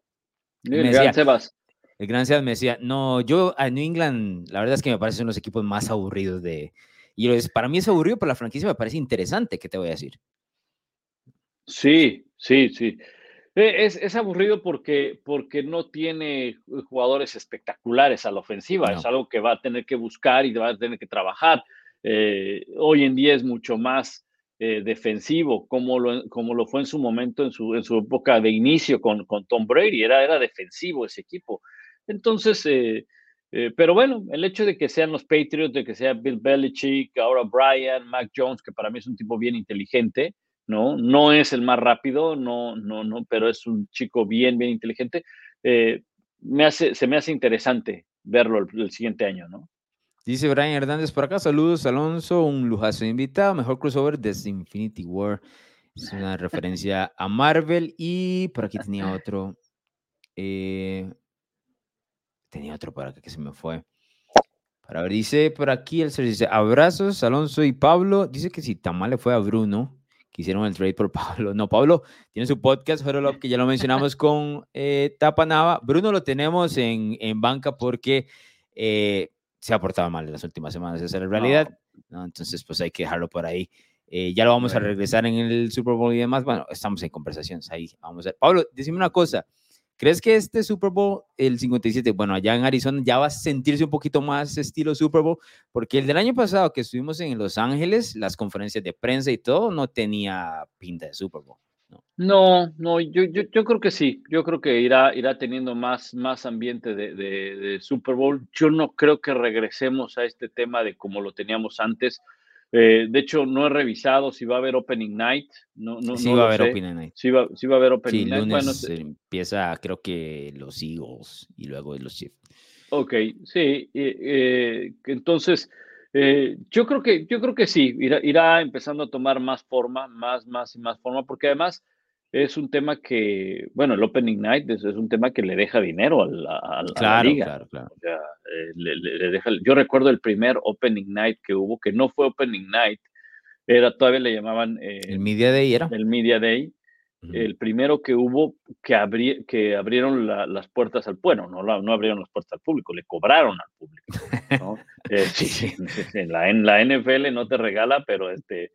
el gran Sebas. El gran Sebas me decía, no, yo a New England, la verdad es que me parecen los equipos más aburridos de... Y para mí es aburrido, pero la franquicia me parece interesante, ¿qué te voy a decir? Sí, sí, sí. E, es, es, aburrido porque, porque no tiene jugadores espectaculares a la ofensiva. Es algo que va a tener que buscar y va a tener que trabajar. Eh, hoy en día es mucho más eh, defensivo, como lo, como lo fue en su momento, en su, en su época de inicio con, con Tom Brady, era, era defensivo ese equipo. Entonces, eh, eh, pero bueno, el hecho de que sean los Patriots, de que sea Bill Belichick, ahora Brian, Mac Jones, que para mí es un tipo bien inteligente, ¿no? No es el más rápido, no, no, no, pero es un chico bien, bien inteligente. me hace, se me hace interesante verlo el siguiente año, ¿no? Dice Brian Hernández por acá, saludos Alonso, un lujazo invitado, mejor crossover desde Infinity War. Es una referencia a Marvel y por aquí tenía otro. Eh, tenía otro para acá que se me fue. Para ver, dice por aquí el ser dice abrazos Alonso y Pablo. Dice que si tan mal le fue a Bruno, que hicieron el trade por Pablo. No, Pablo tiene su podcast Up que ya lo mencionamos con eh, Tapa Nava. Bruno lo tenemos en, en banca porque eh, se ha portado mal en las últimas semanas, esa es la realidad. No. Entonces, pues hay que dejarlo por ahí. Eh, ya lo vamos a regresar en el Super Bowl y demás. Bueno, estamos en conversaciones ahí. Vamos a ver. Pablo, decime una cosa. ¿Crees que este Super Bowl, el 57, bueno, allá en Arizona, ya va a sentirse un poquito más estilo Super Bowl? Porque el del año pasado que estuvimos en Los Ángeles, las conferencias de prensa y todo, no tenía pinta de Super Bowl. No, no, yo, yo, yo, creo que sí. Yo creo que irá, irá teniendo más, más ambiente de, de, Super Bowl. Yo no creo que regresemos a este tema de como lo teníamos antes. Eh, de hecho, no he revisado si va a haber Opening Night. No, no, sí, va a haber Opening Night. Sí va, sí va, a haber Opening Night. Lunes empieza, creo que los Eagles y luego los Chiefs. Ok, sí. Eh, entonces, eh, yo creo que yo creo que sí, irá, irá, empezando a tomar más forma, más, más y más forma, porque además es un tema que, bueno, el Opening Night es, un tema que le deja dinero a la, liga. Claro, claro. Eh, le, deja, yo recuerdo el primer Opening Night que hubo, que no fue Opening Night, era todavía le llamaban... Eh, el Media Day era. El Media Day. El primero que hubo que, abrí, que abrieron las puertas al bueno, no, no abrieron las puertas al público, le cobraron al público. Eh, sí, sí, en la, en la NFL no te regala, pero este,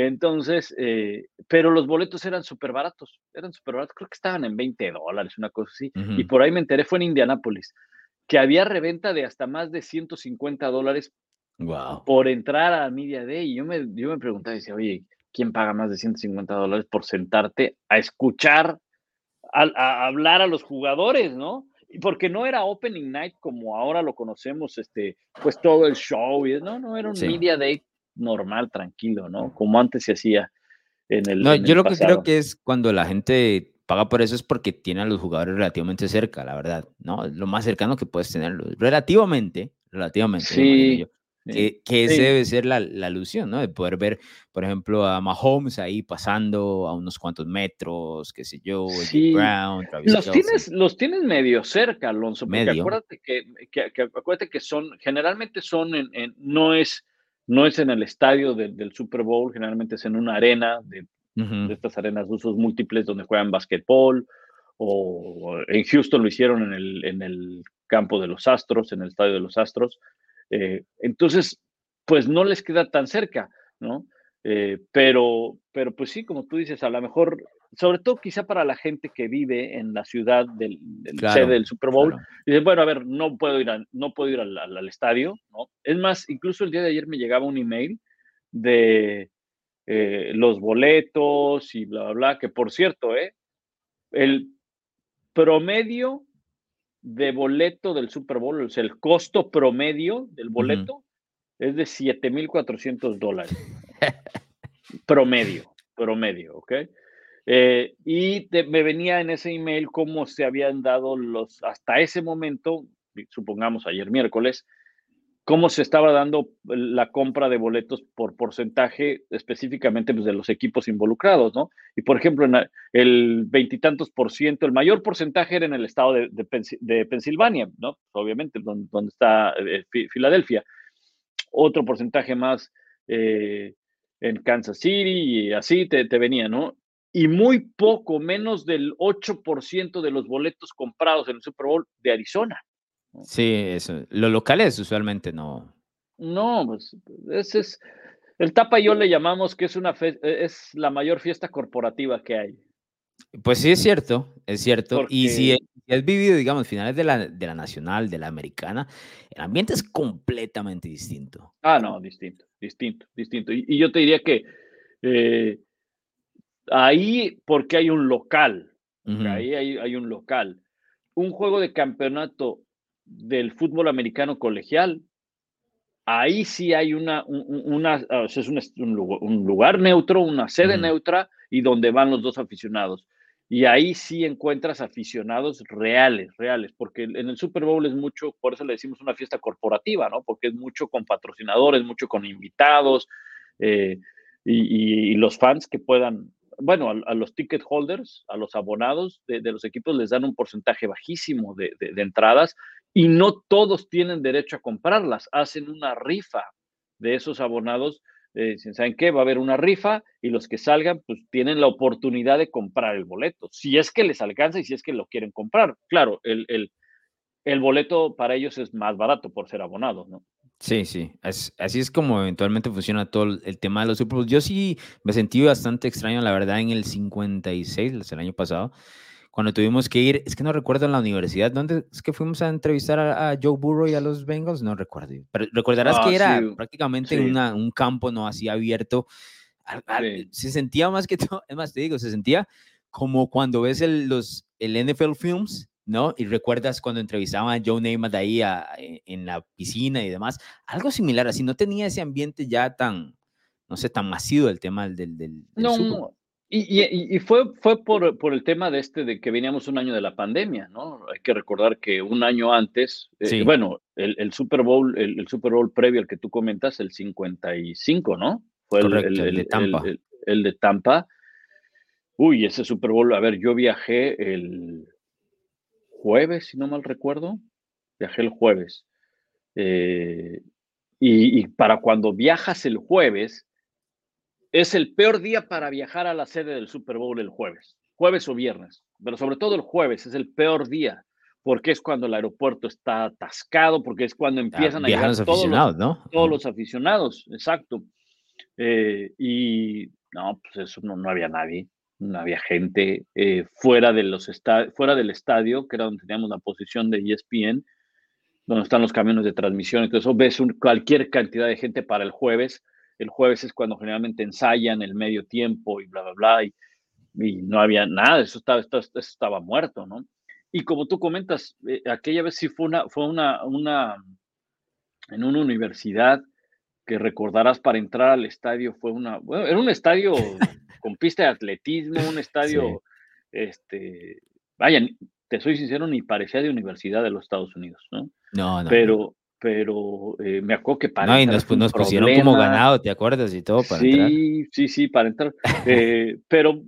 entonces, eh, pero los boletos eran súper baratos, eran súper baratos, creo que estaban en 20 dólares, una cosa así. Y por ahí me enteré, fue en Indianápolis, que había reventa de hasta más de 150 dólares por entrar a Media Day. Y yo me, yo me preguntaba, decía, oye, ¿quién paga más de 150 dólares por sentarte a escuchar, a, hablar a los jugadores, no? porque no era opening night como ahora lo conocemos, este, pues todo el show, y, no, no, era un media day normal, tranquilo, ¿no? Como antes se hacía en el. No, yo lo que creo que es cuando la gente paga por eso es porque tiene a los jugadores relativamente cerca, la verdad, ¿no? Lo más cercano que puedes tenerlo. Relativamente, relativamente. Sí. Que, que ese debe ser la, la, alusión, ¿no? De poder ver, por ejemplo, a Mahomes ahí pasando a unos cuantos metros, qué sé yo, sí. Brown, los tienes, los tienes medio cerca, Alonso, porque medio. acuérdate que, que, acuérdate que son, generalmente son en, en, no es no es en el estadio del Super Bowl, generalmente es en una arena de, estas arenas de usos múltiples donde juegan basquetbol, o en Houston lo hicieron en el, en el campo de los Astros, en el estadio de los Astros. Eh, entonces, pues no les queda tan cerca, ¿no? Eh, pero, pero pues sí, como tú dices, a lo mejor sobre todo quizá para la gente que vive en la ciudad del, sede del Super Bowl, dice, bueno, a ver, no puedo ir, no puedo ir al, estadio, ¿no? Es más, incluso el día de ayer me llegaba un email de eh, los boletos y bla, bla, bla, que por cierto, ¿eh? El promedio de boleto del Super Bowl, o sea, el costo promedio del boleto es de 7,400 dólares. promedio, promedio, ¿ok? Eh, y me venía en ese email cómo se habían dado los, hasta ese momento, supongamos ayer miércoles, cómo se estaba dando la compra de boletos por porcentaje específicamente pues, de los equipos involucrados, ¿no? Y por ejemplo, el veintitantos por ciento, el mayor porcentaje era en el estado de, de, Pensilvania, ¿no? Obviamente, donde, donde está eh, Filadelfia. Otro porcentaje más eh, en Kansas City y así te, te venía, ¿no? y muy poco, menos del 8% de los boletos comprados en el Super Bowl de Arizona. Sí, eso. Los locales usualmente no. No, pues ese es el tapa y yo le llamamos que es una es la mayor fiesta corporativa que hay. Pues sí, es cierto, es cierto. Y si, has vivido, digamos, finales de la, de la nacional, de la americana, el ambiente es completamente distinto. Ah, no, distinto, distinto, distinto. Y, yo te diría que eh, Ahí porque hay un local, ahí hay, un local. Un juego de campeonato del fútbol americano colegial, ahí sí hay una, una, ah, es un, lugar, neutro, una sede neutra y donde van los dos aficionados. Y ahí sí encuentras aficionados reales, reales, porque en el Super Bowl es mucho, por eso le decimos una fiesta corporativa, ¿no? Porque es mucho con patrocinadores, mucho con invitados eh, y, los fans que puedan bueno, a, los ticket holders, a los abonados de, los equipos les dan un porcentaje bajísimo de, entradas y no todos tienen derecho a comprarlas. Hacen una rifa de esos abonados. Eh, ¿Saben qué? Va a haber una rifa y los que salgan, pues tienen la oportunidad de comprar el boleto, si es que les alcanza y si es que lo quieren comprar. Claro, el, el, el boleto para ellos es más barato por ser abonados, ¿no? Sí, sí, así es como eventualmente funciona todo el tema de los Super Yo sí me sentí bastante extraño, la verdad, en el 56, el año pasado, cuando tuvimos que ir, es que no recuerdo en la universidad, ¿dónde es que fuimos a entrevistar a, Joe Burrow y a los Bengals? No recuerdo. Pero recordarás que ah, era prácticamente un campo no así abierto. Se sentía más que todo, es más, te digo, se sentía como cuando ves el, los, el NFL Films, ¿no? Y recuerdas cuando entrevistaban a Joe Namath ahí e, en la piscina y demás. Algo similar, así no tenía ese ambiente ya tan, no sé, tan masivo el tema del... del, no, y, y, fue, fue por, por, el tema de este, de que veníamos un año de la pandemia, ¿no? Hay que recordar que un año antes, eh, bueno, el, el, Super Bowl, el, Super Bowl previo al que tú comentas, el 55, ¿no? Fue el, de Tampa. el, de Tampa. Uy, ese Super Bowl, a ver, yo viajé el jueves, si no mal recuerdo, viajé el jueves. Eh, y, y para cuando viajas el jueves, es el peor día para viajar a la sede del Super Bowl el jueves, jueves o viernes, pero sobre todo el jueves es el peor día, porque es cuando el aeropuerto está atascado, porque es cuando empiezan a llegar los todos, aficionados, los, ¿no? todos los aficionados, exacto. Eh, y no, pues eso no, no había nadie, no había gente eh, fuera, de los fuera del estadio, que era donde teníamos la posición de ESPN, donde están los camiones de transmisión. Entonces, ves cualquier cantidad de gente para el jueves el jueves es cuando generalmente ensayan el medio tiempo y bla, bla, bla, y, no había nada, eso estaba, estaba muerto, ¿no? Y como tú comentas, eh, aquella vez sí fue una, fue una, una, en una universidad que recordarás para entrar al estadio fue una, bueno, era un estadio con pista de atletismo, un estadio, este, vaya, te soy sincero, ni parecía de universidad de los Estados Unidos, ¿no? No, no. Pero, pero eh, me acuerdo que para no, y nos, nos pusieron como ganado, ¿te acuerdas? Y todo para sí, entrar. Sí, sí, para entrar. Eh, pero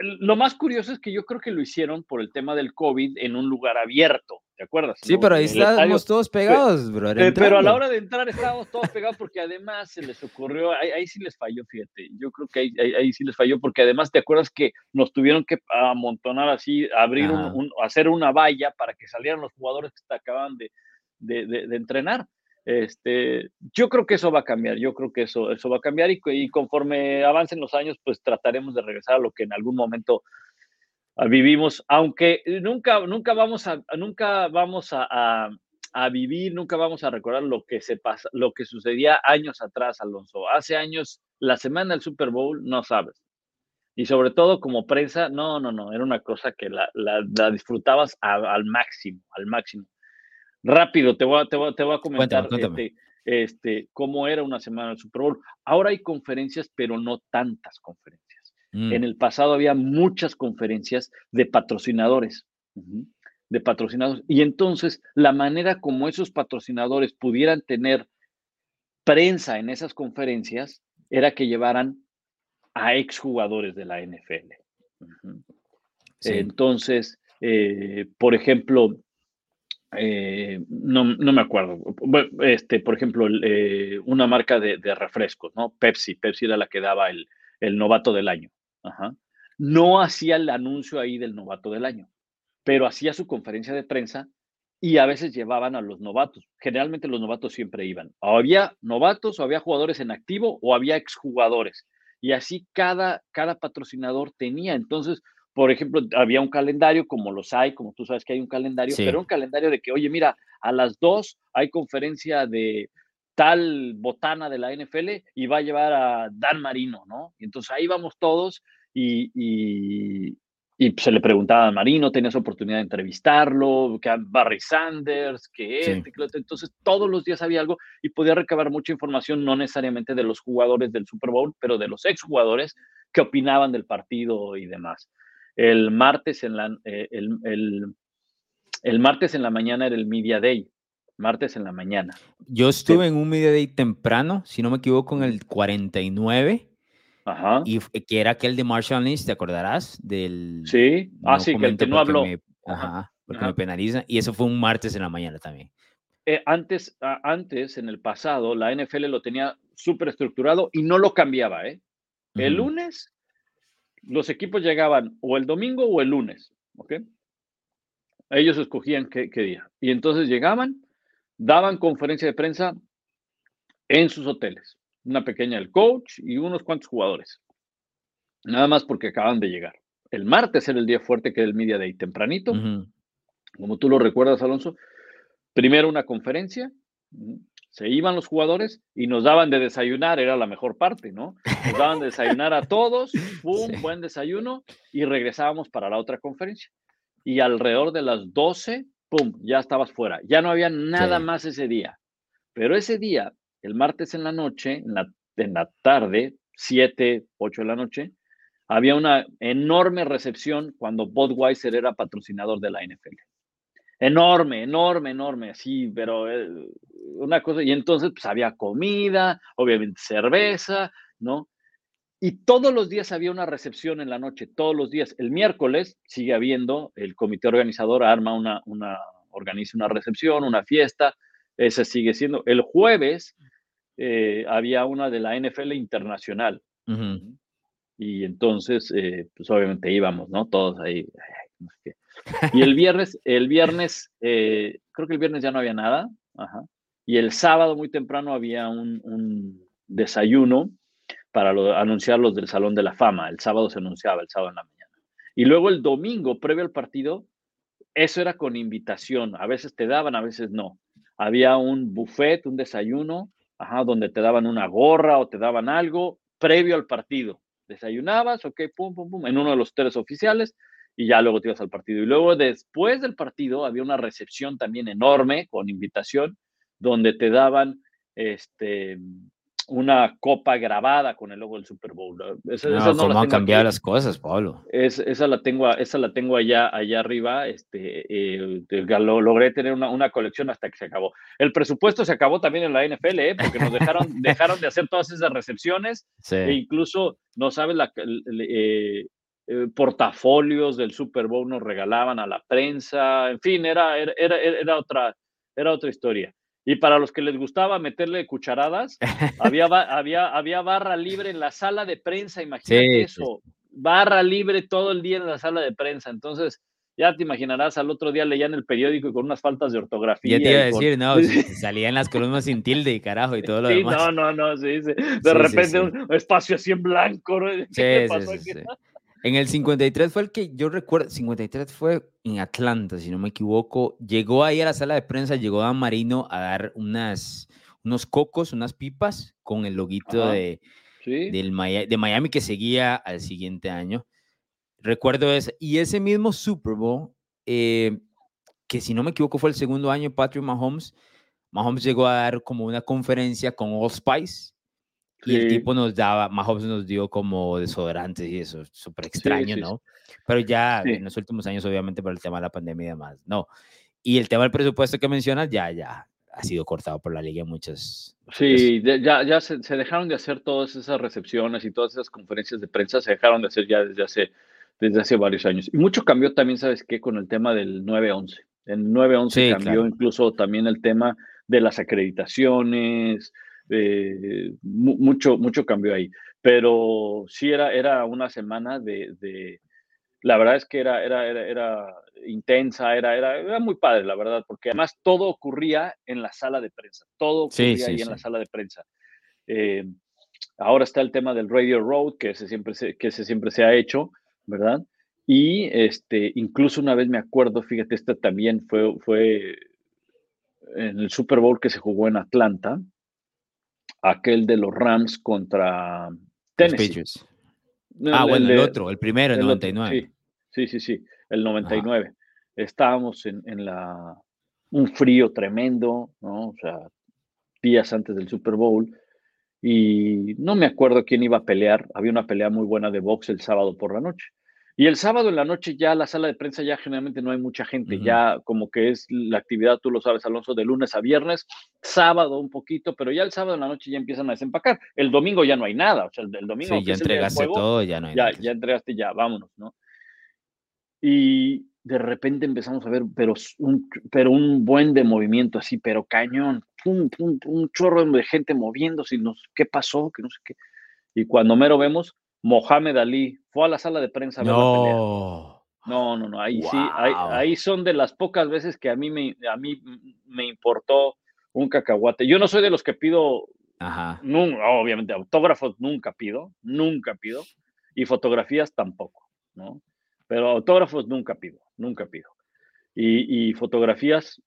lo más curioso es que yo creo que lo hicieron por el tema del COVID en un lugar abierto, ¿te acuerdas? Sí, pero ahí estábamos todos pegados, bro. Pero a la hora de entrar estábamos todos pegados porque además se les ocurrió, ahí, sí les falló, fíjate, yo creo que ahí, ahí, sí les falló porque además te acuerdas que nos tuvieron que amontonar así, abrir un, hacer una valla para que salieran los jugadores que acaban de de, entrenar. Este, yo creo que eso va a cambiar, yo creo que eso, eso va a cambiar y, conforme avancen los años, pues trataremos de regresar a lo que en algún momento ah, vivimos, aunque nunca, nunca vamos a, nunca vamos a, vivir, nunca vamos a recordar lo que se pasa, lo que sucedía años atrás, Alonso. Hace años, la semana del Super Bowl, no sabes. Y sobre todo como prensa, no, no, no, era una cosa que la, disfrutabas al máximo, al máximo. Rápido, te voy a, te voy, te voy a comentar Este, este, cómo era una semana del Super Bowl. Ahora hay conferencias, pero no tantas conferencias. Mm. En el pasado había muchas conferencias de patrocinadores. De patrocinados. Y entonces, la manera como esos patrocinadores pudieran tener prensa en esas conferencias era que llevaran a exjugadores de la NFL. Entonces, eh, por ejemplo, eh, no, me acuerdo. Este, por ejemplo, eh, una marca de, refrescos, ¿no? Pepsi. Pepsi era la que daba el, novato del año. No hacía el anuncio ahí del novato del año, pero hacía su conferencia de prensa y a veces llevaban a los novatos. Generalmente los novatos siempre iban. O había novatos, o había jugadores en activo, o había exjugadores. Y así cada, cada patrocinador tenía. Entonces, por ejemplo, había un calendario, como los hay, como tú sabes que hay un calendario, pero un calendario de que, oye, mira, a las dos hay conferencia de tal botana de la NFL y va a llevar a Dan Marino, ¿no? Y entonces ahí vamos todos y, y, se le preguntaba a Marino, tenías oportunidad de entrevistarlo, que Barry Sanders, que este, entonces todos los días había algo y podía recabar mucha información, no necesariamente de los jugadores del Super Bowl, pero de los exjugadores que opinaban del partido y demás. El martes en la, eh, el, martes en la mañana era el Media Day. Martes en la mañana. Yo estuve en un Media Day temprano, si no me equivoco, en el 49. Ajá. Y que era aquel de Marshall Lynch, ¿te acordarás? Del, sí, ah, sí, que el que no habló. ajá, porque me penaliza. Y eso fue un martes en la mañana también. Eh, antes, antes, en el pasado, la NFL lo tenía súper estructurado y no lo cambiaba, ¿eh? El lunes los equipos llegaban o el domingo o el lunes, ¿ok? Ellos escogían qué, día. Y entonces llegaban, daban conferencia de prensa en sus hoteles. Una pequeña del coach y unos cuantos jugadores. Nada más porque acaban de llegar. El martes era el día fuerte, que era el Media Day, tempranito. Como tú lo recuerdas, Alonso. Primero una conferencia, se iban los jugadores y nos daban de desayunar, era la mejor parte, ¿no? Nos daban de desayunar a todos, un buen desayuno, y regresábamos para la otra conferencia. Y alrededor de las 12, ¡pum!, ya estabas fuera. Ya no había nada más ese día. Pero ese día, el martes en la noche, en la, en la tarde, 7, 8 de la noche, había una enorme recepción cuando Budweiser era patrocinador de la NFL. Enorme, enorme, enorme, así, pero eh, una cosa, y entonces pues había comida, obviamente cerveza, ¿no? Y todos los días había una recepción en la noche, todos los días. El miércoles sigue habiendo, el comité organizador arma una, una organiza una recepción, una fiesta, ese sigue siendo. El jueves eh, había una de la NFL internacional. Y entonces, eh, pues obviamente íbamos, ¿no? Todos ahí. Y el viernes, el viernes, eh, creo que el viernes ya no había nada. Y el sábado muy temprano había un, desayuno para anunciar los del Salón de la Fama. El sábado se anunciaba, el sábado en la mañana. Y luego el domingo, previo al partido, eso era con invitación. A veces te daban, a veces no. Había un buffet, un desayuno, ajá, donde te daban una gorra o te daban algo previo al partido. Desayunabas, ok, pum, pum, pum, en uno de los tres oficiales y ya luego te ibas al partido. Y luego después del partido había una recepción también enorme con invitación donde te daban este, una copa grabada con el logo del Super Bowl. Esa, no, ¿cómo han cambiado las cosas, Pablo? esa la tengo, esa la tengo allá, allá arriba. Este, eh, logré tener una, una, colección hasta que se acabó. El presupuesto se acabó también en la NFL, ¿eh? porque nos dejaron, dejaron de hacer todas esas recepciones. E incluso, no sabes, la, eh, eh, portafolios del Super Bowl nos regalaban a la prensa. En fin, era, era, era, otra, era otra historia. Y para los que les gustaba meterle cucharadas, había, había, había barra libre en la sala de prensa, imagínate eso. Barra libre todo el día en la sala de prensa. Entonces, ya te imaginarás, al otro día leían el periódico con unas faltas de ortografía. Ya te iba a decir, no, salían las columnas sin tilde y carajo y todo lo sí, demás. No, no, no, sí, sí. De repente un espacio así en blanco, ¿no? ¿Qué pasó aquí? En el 53 fue el que yo recuerdo, 53 fue en Atlanta, si no me equivoco. Llegó ahí a la sala de prensa, llegó Dan Marino a dar unas, unos cocos, unas pipas con el loguito de, del de Miami que seguía al siguiente año. Recuerdo eso. Y ese mismo Super Bowl, eh, que si no me equivoco fue el segundo año Patrick Mahomes, Mahomes llegó a dar como una conferencia con All Spice y el tipo nos daba, Mahomes nos dio como desodorantes y eso, súper extraño, ¿no? Pero ya en los últimos años, obviamente, por el tema de la pandemia y demás, no. Y el tema del presupuesto que mencionas, ya, ya ha sido cortado por la liga en muchas. Sí, ya, ya se, dejaron de hacer todas esas recepciones y todas esas conferencias de prensa, se dejaron de hacer ya desde hace, desde hace varios años. Y mucho cambió también, ¿sabes qué? Con el tema del 9-11. En 9-11 cambió incluso también el tema de las acreditaciones, eh, mucho, mucho cambio ahí. Pero sí era, era una semana de, la verdad es que era, era, era, intensa, era, era, era, muy padre, la verdad, porque además todo ocurría en la sala de prensa, todo ocurría ahí en la sala de prensa. Eh, ahora está el tema del Radio Road, que ese siempre se, que ese siempre se ha hecho, ¿verdad? Y este, incluso una vez me acuerdo, fíjate, este también fue, fue en el Super Bowl que se jugó en Atlanta, aquel de los Rams contra Tennessee. ah, bueno, el, otro, el primero, el, 99. sí, sí, sí, el 99. Estábamos en, en, la, un frío tremendo, ¿no? O sea, días antes del Super Bowl. Y no me acuerdo quién iba a pelear. Había una pelea muy buena de box el sábado por la noche. Y el sábado en la noche ya la sala de prensa ya generalmente no hay mucha gente, ya como que es la actividad, tú lo sabes, Alonso, de lunes a viernes, sábado un poquito, pero ya el sábado en la noche ya empiezan a desempacar. El domingo ya no hay nada, o sea, el, domingo... Sí, ya entregaste todo, ya no hay ya, nada. Ya entregaste, ya, vámonos, ¿no? Y de repente empezamos a ver, pero un, pero un buen de movimiento así, pero cañón, pum, pum, un chorro de gente moviéndose, nos, ¿qué pasó? Que no sé qué. Y cuando mero vemos, Mohamed Ali fue a la sala de prensa a ver no. la pelea. No, no, no, ahí sí, ahí, son de las pocas veces que a mí me, a mí me importó un cacahuate. Yo no soy de los que pido, Ajá. obviamente, autógrafos nunca pido, nunca pido, y fotografías tampoco, ¿no? pero autógrafos nunca pido, nunca pido. Y, fotografías,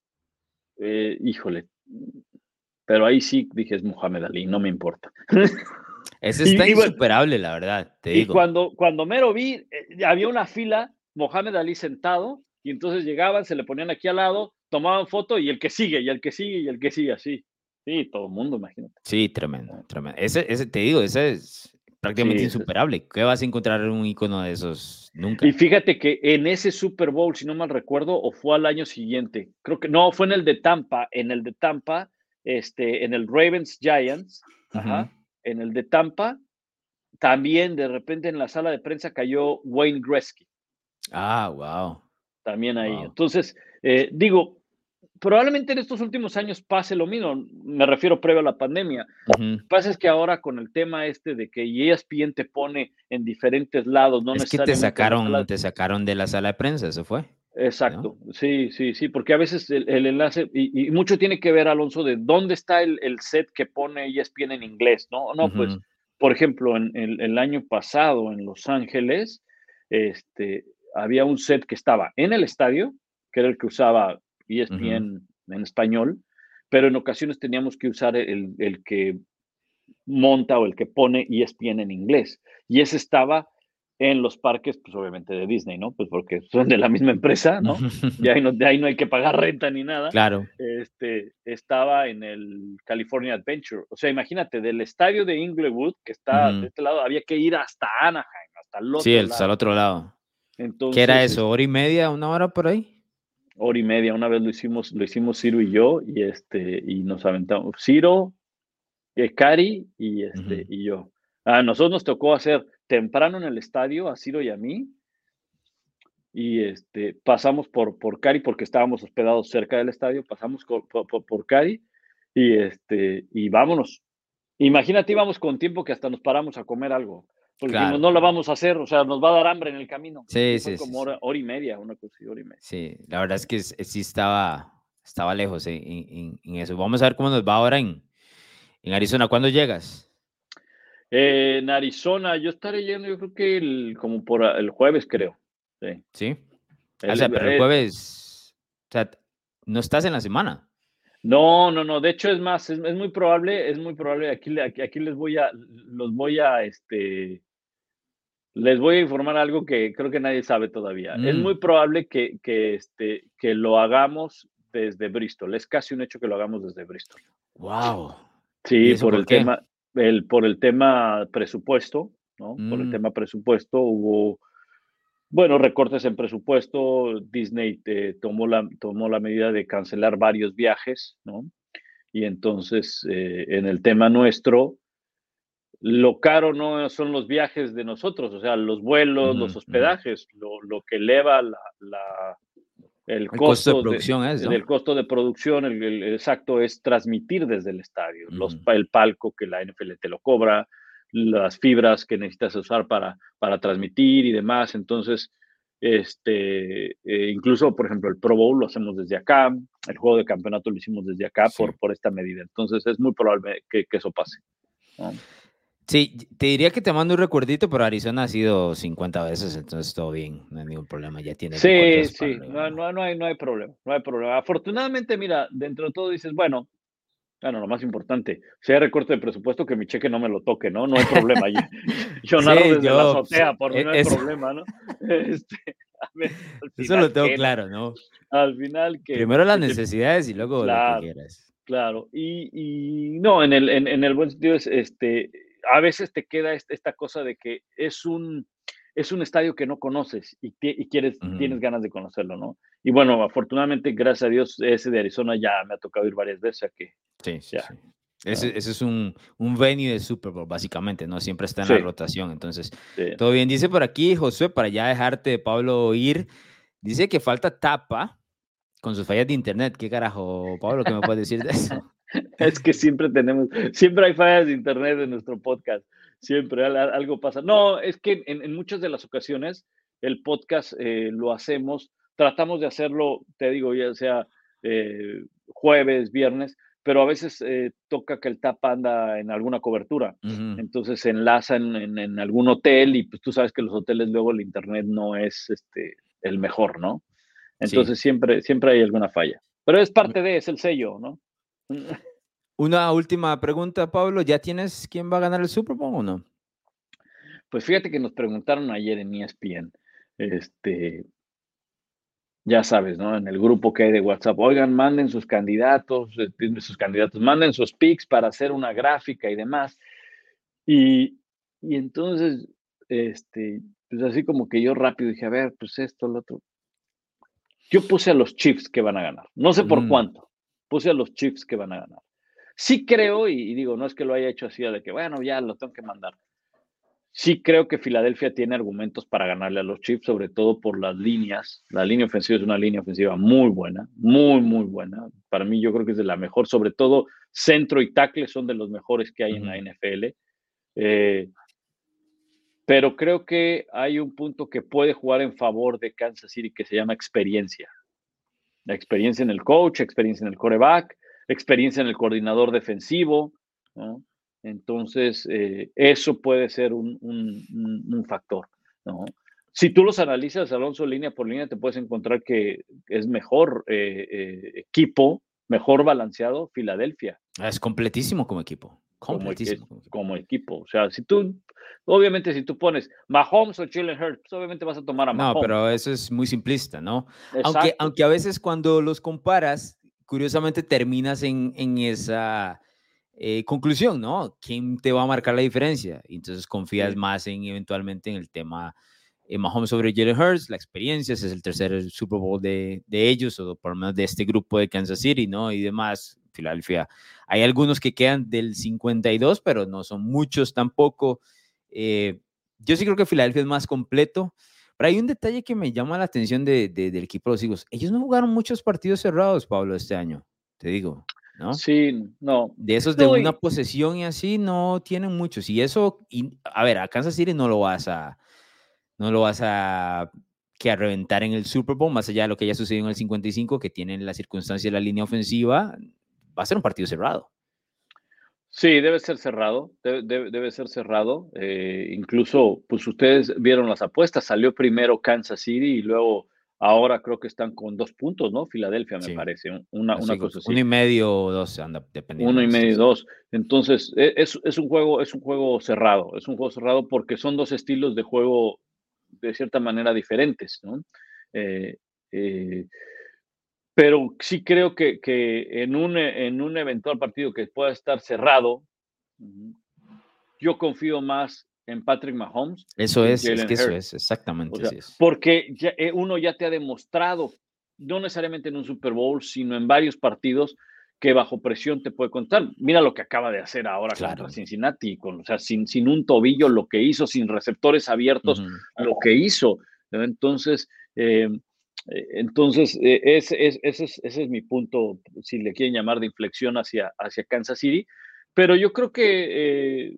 eh, híjole, pero ahí sí dije es Mohamed Ali, no me importa. Ese está insuperable, la verdad, te y cuando, cuando mero vi, eh, había una fila, Mohamed Ali sentado, y entonces llegaban, se le ponían aquí al lado, tomaban foto y el que sigue, y el que sigue, y el que sigue, así. Sí, todo el mundo, imagínate. Sí, tremendo, tremendo. Ese, ese, te digo, ese es prácticamente insuperable. ¿Qué vas a encontrar en un icono de esos? Nunca. Y fíjate que en ese Super Bowl, si no mal recuerdo, o fue al año siguiente, creo que no, fue en el de Tampa, en el de Tampa, este, en el Ravens Giants, en el de Tampa, también de repente en la sala de prensa cayó Wayne Gretzky. Ah, wow. También ahí. Entonces, eh, digo, probablemente en estos últimos años pase lo mismo, me refiero previo a la pandemia. Lo que pasa es que ahora con el tema este de que ESPN te pone en diferentes lados, no es que te sacaron, te sacaron de la sala de prensa, eso fue. Exacto, sí, sí, sí, porque a veces el, enlace, y, mucho tiene que ver, Alonso, de dónde está el, set que pone ESPN en inglés, ¿no? No, pues, por ejemplo, en, el año pasado en Los Ángeles, este, había un set que estaba en el estadio, que era el que usaba ESPN en español, pero en ocasiones teníamos que usar el, el, que monta o el que pone ESPN en inglés. Y ese estaba en los parques, pues obviamente de Disney, ¿no? Pues porque son de la misma empresa, ¿no? Y ahí no, de ahí no hay que pagar renta ni nada. Claro. Este, estaba en el California Adventure. O sea, imagínate, del estadio de Inglewood, que está de este lado, había que ir hasta Anaheim, hasta el otro sí, lado. Sí, hasta el otro lado. Entonces, ¿Qué era eso? ¿Hora y media, una hora por ahí? hora y media. Una vez lo hicimos, lo hicimos Ciro y yo, y este, y nos aventamos. Ciro, eh, Cari y este, y yo. A nosotros nos tocó hacer temprano en el estadio, a Ciro y a mí. Y este, pasamos por, por Cari porque estábamos hospedados cerca del estadio, pasamos por, por, Cari y, este, y vámonos. Imagínate, íbamos con tiempo que hasta nos paramos a comer algo. Porque no lo vamos a hacer, o sea, nos va a dar hambre en el camino. Sí, sí. Como hora, y media, una cosa hora y media. Sí, la verdad es que sí estaba, estaba lejos en, eso. Vamos a ver cómo nos va ahora en, en Arizona. ¿Cuándo llegas? Eh, en Arizona, yo estaré yendo, yo creo que el, como por el jueves, creo. Sí. ¿Sí? o sea, pero el jueves, o sea, no estás en la semana. No, no, no. De hecho, es más, es, muy probable, es muy probable. Aquí, aquí, aquí, les voy a, los voy a, este, les voy a informar algo que creo que nadie sabe todavía. Es mm. muy probable que, que, este, que lo hagamos desde Bristol. Es casi un hecho que lo hagamos desde Bristol. Wow. Sí, por, el tema, el, por el tema presupuesto, ¿no? Por el mm. tema presupuesto hubo, bueno, recortes en presupuesto. Disney eh, tomó, la, tomó la medida de cancelar varios viajes, ¿no? Y entonces, eh, en el tema nuestro, lo caro no son los viajes de nosotros, o sea, los vuelos, los hospedajes, lo, que eleva la, el, costo, de producción es, el costo de producción, el, exacto es transmitir desde el estadio, los, el palco que la NFL te lo cobra, las fibras que necesitas usar para, para transmitir y demás. Entonces, este, eh, incluso, por ejemplo, el Pro Bowl lo hacemos desde acá, el juego de campeonato lo hicimos desde acá por, por esta medida. Entonces, es muy probable que, que eso pase. Sí, te diría que te mando un recuerdito, pero Arizona ha sido 50 veces, entonces todo bien, no hay ningún problema, ya tiene. Sí, sí, no, no, no, hay, no hay problema, no hay problema. Afortunadamente, mira, dentro de todo dices, bueno, bueno, lo más importante, si hay recorte de presupuesto, que mi cheque no me lo toque, ¿no? No hay problema. Yo, narro desde la azotea, por mí no hay problema, ¿no? Este, Eso lo tengo claro, ¿no? Al final que... Primero las necesidades y luego lo que quieras. Claro, y, y no, en el, en, en el buen sentido es, este, a veces te queda esta cosa de que es un, es un estadio que no conoces y, quieres, tienes ganas de conocerlo, ¿no? Y bueno, afortunadamente, gracias a Dios, ese de Arizona ya me ha tocado ir varias veces. Que, sí, sí, Ese, es un, un venue de Super Bowl, básicamente, ¿no? Siempre está en la rotación. Entonces, todo bien. Dice por aquí, Josué, para ya dejarte, Pablo, ir. Dice que falta tapa con sus fallas de internet. ¿Qué carajo, Pablo? ¿Qué me puedes decir de eso? Es que siempre tenemos, siempre hay fallas de internet en nuestro podcast, siempre algo pasa. No, es que en, muchas de las ocasiones el podcast eh, lo hacemos, tratamos de hacerlo, te digo, ya sea eh, jueves, viernes, pero a veces eh, toca que el tap anda en alguna cobertura. Entonces se enlaza en, algún hotel y pues tú sabes que los hoteles luego el internet no es este, el mejor, ¿no? Entonces siempre, siempre hay alguna falla. Pero es parte de, es el sello, ¿no? Una última pregunta, Pablo. ¿Ya tienes quién va a ganar el Super Bowl o no? Pues fíjate que nos preguntaron ayer en ESPN, este, ya sabes, ¿no? En el grupo que hay de WhatsApp, oigan, manden sus candidatos, eh, sus candidatos, manden sus pics para hacer una gráfica y demás. Y, y entonces, este, pues así como que yo rápido dije, a ver, pues esto, lo otro. Yo puse a los Chiefs que van a ganar. No sé por mm. cuánto. Puse a los Chiefs que van a ganar. Sí creo, y, y, digo, no es que lo haya hecho así de que, bueno, ya lo tengo que mandar. Sí creo que Filadelfia tiene argumentos para ganarle a los Chiefs, sobre todo por las líneas. La línea ofensiva es una línea ofensiva muy buena, muy, muy buena. Para mí yo creo que es de la mejor, sobre todo centro y tackle son de los mejores que hay en la NFL. Eh, pero creo que hay un punto que puede jugar en favor de Kansas City que se llama experiencia. La experiencia en el coach, experiencia en el coreback, experiencia en el coordinador defensivo. Entonces, eh, eso puede ser un, factor, ¿no? Si tú los analizas, Alonso, línea por línea, te puedes encontrar que es mejor eh, eh, equipo, mejor balanceado Filadelfia. Ah, es completísimo como equipo. Completísimo. Como, equipo. O sea, si tú, obviamente, si tú pones Mahomes o Jalen Hurts, pues, obviamente vas a tomar a Mahomes. No, pero eso es muy simplista, ¿no? Aunque, aunque a veces cuando los comparas, curiosamente terminas en, en esa eh, conclusión, ¿no? ¿Quién te va a marcar la diferencia? Y entonces confías más en eventualmente en el tema eh, Mahomes sobre Jalen Hurts, la experiencia, ese es el tercer Super Bowl de, de, ellos, o por lo menos de este grupo de Kansas City, ¿no? Y demás, Filadelfia. Hay algunos que quedan del 52, pero no son muchos tampoco. Eh, yo sí creo que Filadelfia es más completo. Pero hay un detalle que me llama la atención de, del equipo de los Eagles. Ellos no jugaron muchos partidos cerrados, Pablo, este año, te digo. Sí, no. De esos de una posesión y así no tienen muchos. Y eso, y, a ver, a Kansas City no lo vas a, no lo vas a que a reventar en el Super Bowl, más allá de lo que ya sucedió en el 55, que tienen la circunstancia de la línea ofensiva, va a ser un partido cerrado. Sí, debe ser cerrado, debe, ser cerrado. Eh, incluso, pues ustedes vieron las apuestas, salió primero Kansas City y luego Ahora creo que están con dos puntos, ¿no? Filadelfia, me parece. Una, una cosa así. Uno y medio o dos, anda, dependiendo. Uno y medio y dos. Entonces, e, es, es, un juego, es un juego cerrado. Es un juego cerrado porque son dos estilos de juego de cierta manera diferentes, ¿no? Eh, eh, pero sí creo que, que, en, un, en un eventual partido que pueda estar cerrado, yo confío más en Patrick Mahomes. Eso es, es que eso es, exactamente. Porque eh, uno ya te ha demostrado, no necesariamente en un Super Bowl, sino en varios partidos, que bajo presión te puede contar. Mira lo que acaba de hacer ahora contra Cincinnati, con, o sea, sin, sin un tobillo, lo que hizo, sin receptores abiertos, lo que hizo. Entonces, eh, entonces ese, es, ese, es, ese, es, mi punto, si le quieren llamar de inflexión hacia, hacia Kansas City. Pero yo creo que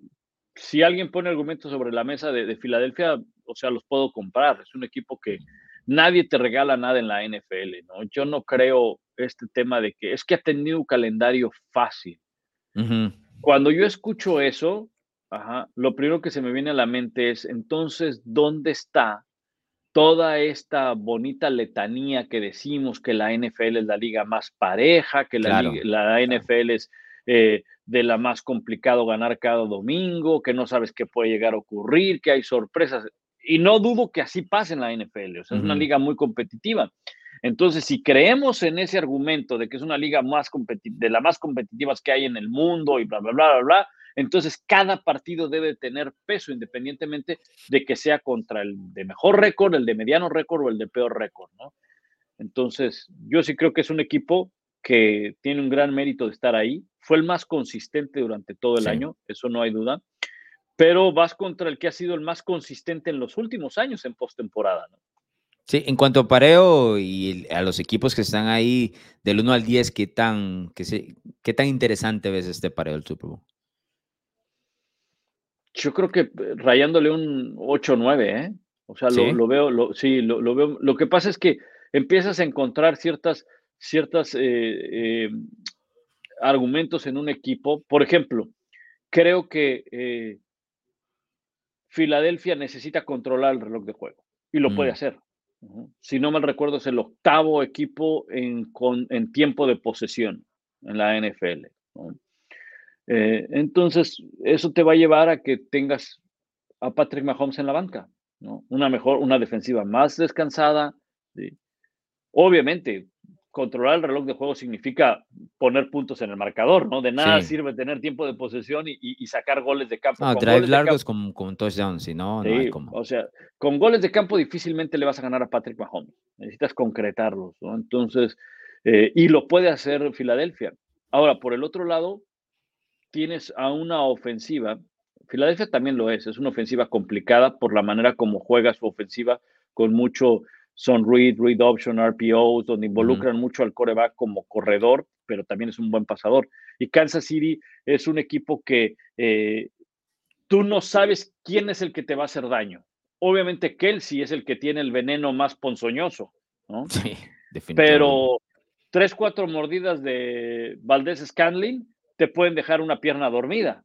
si alguien pone argumentos sobre la mesa de, Filadelfia, o sea, los puedo comprar. Es un equipo que nadie te regala nada en la NFL, ¿no? Yo no creo este tema de que es que ha tenido un calendario fácil. Cuando yo escucho eso, lo primero que se me viene a la mente es, entonces, ¿dónde está toda esta bonita letanía que decimos que la NFL es la liga más pareja, que la, la NFL es eh, de la más complicado ganar cada domingo, que no sabes qué puede llegar a ocurrir, que hay sorpresas. Y no dudo que así pase en la NFL, o sea, es una liga muy competitiva. Entonces, si creemos en ese argumento de que es una liga más de las más competitivas que hay en el mundo y bla, bla, bla, bla, bla, entonces cada partido debe tener peso independientemente de que sea contra el de mejor récord, el de mediano récord o el de peor récord, ¿no? Entonces, yo sí creo que es un equipo que tiene un gran mérito de estar ahí. Fue el más consistente durante todo el año, eso no hay duda. Pero vas contra el que ha sido el más consistente en los últimos años en postemporada, ¿no? Sí, en cuanto a pareo y a los equipos que están ahí del 1 al 10, ¿qué tan, qué, qué tan interesante ves este pareo del Super Bowl? Yo creo que eh, rayándole un 8-9, ¿eh? O sea, lo, veo, lo, sí, lo, lo, veo. Lo que pasa es que empiezas a encontrar ciertas ciertas, eh, eh, argumentos en un equipo. Por ejemplo, creo que eh, Filadelfia necesita controlar el reloj de juego y lo puede mm. hacer. Si no mal recuerdo, es el octavo equipo en, en tiempo de posesión en la NFL. Eh, entonces, eso te va a llevar a que tengas a Patrick Mahomes en la banca, ¿no? Una mejor, una defensiva más descansada. Obviamente, controlar el reloj de juego significa poner puntos en el marcador, ¿no? De nada sirve tener tiempo de posesión y, sacar goles de campo. No, drive largos con, con touchdown, si no, no hay como. O sea, con goles de campo difícilmente le vas a ganar a Patrick Mahomes. Necesitas concretarlos, ¿no? Entonces, eh, y lo puede hacer Filadelfia. Ahora, por el otro lado, tienes a una ofensiva. Filadelfia también lo es, es una ofensiva complicada por la manera como juega su ofensiva, con mucho son read, read option, RPOs, donde involucran mucho al coreback como corredor, pero también es un buen pasador. Y Kansas City es un equipo que eh, tú no sabes quién es el que te va a hacer daño. Obviamente Kelsey es el que tiene el veneno más ponzoñoso, ¿no? Sí, definitivamente. Pero tres, cuatro mordidas de Valdés Scanlin te pueden dejar una pierna dormida.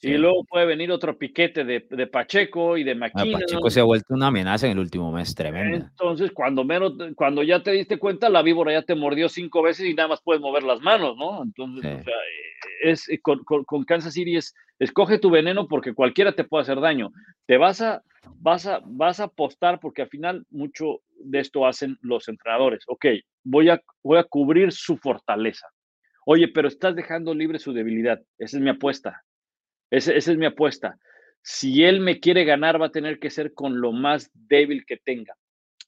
Y luego puede venir otro piquete de, de Pacheco y de Maquina. Pacheco se ha vuelto una amenaza en el último mes, tremendo. Entonces, cuando menos, cuando ya te diste cuenta, la víbora ya te mordió cinco veces y nada más puedes mover las manos, ¿no? Entonces, o sea, es, eh, con, con, Kansas City es, escoge tu veneno porque cualquiera te puede hacer daño. Te vas a, vas a, vas a apostar porque al final mucho de esto hacen los entrenadores. Ok, voy a, voy a cubrir su fortaleza. Oye, pero estás dejando libre su debilidad. Esa es mi apuesta esa, es mi apuesta. Si él me quiere ganar, va a tener que ser con lo más débil que tenga.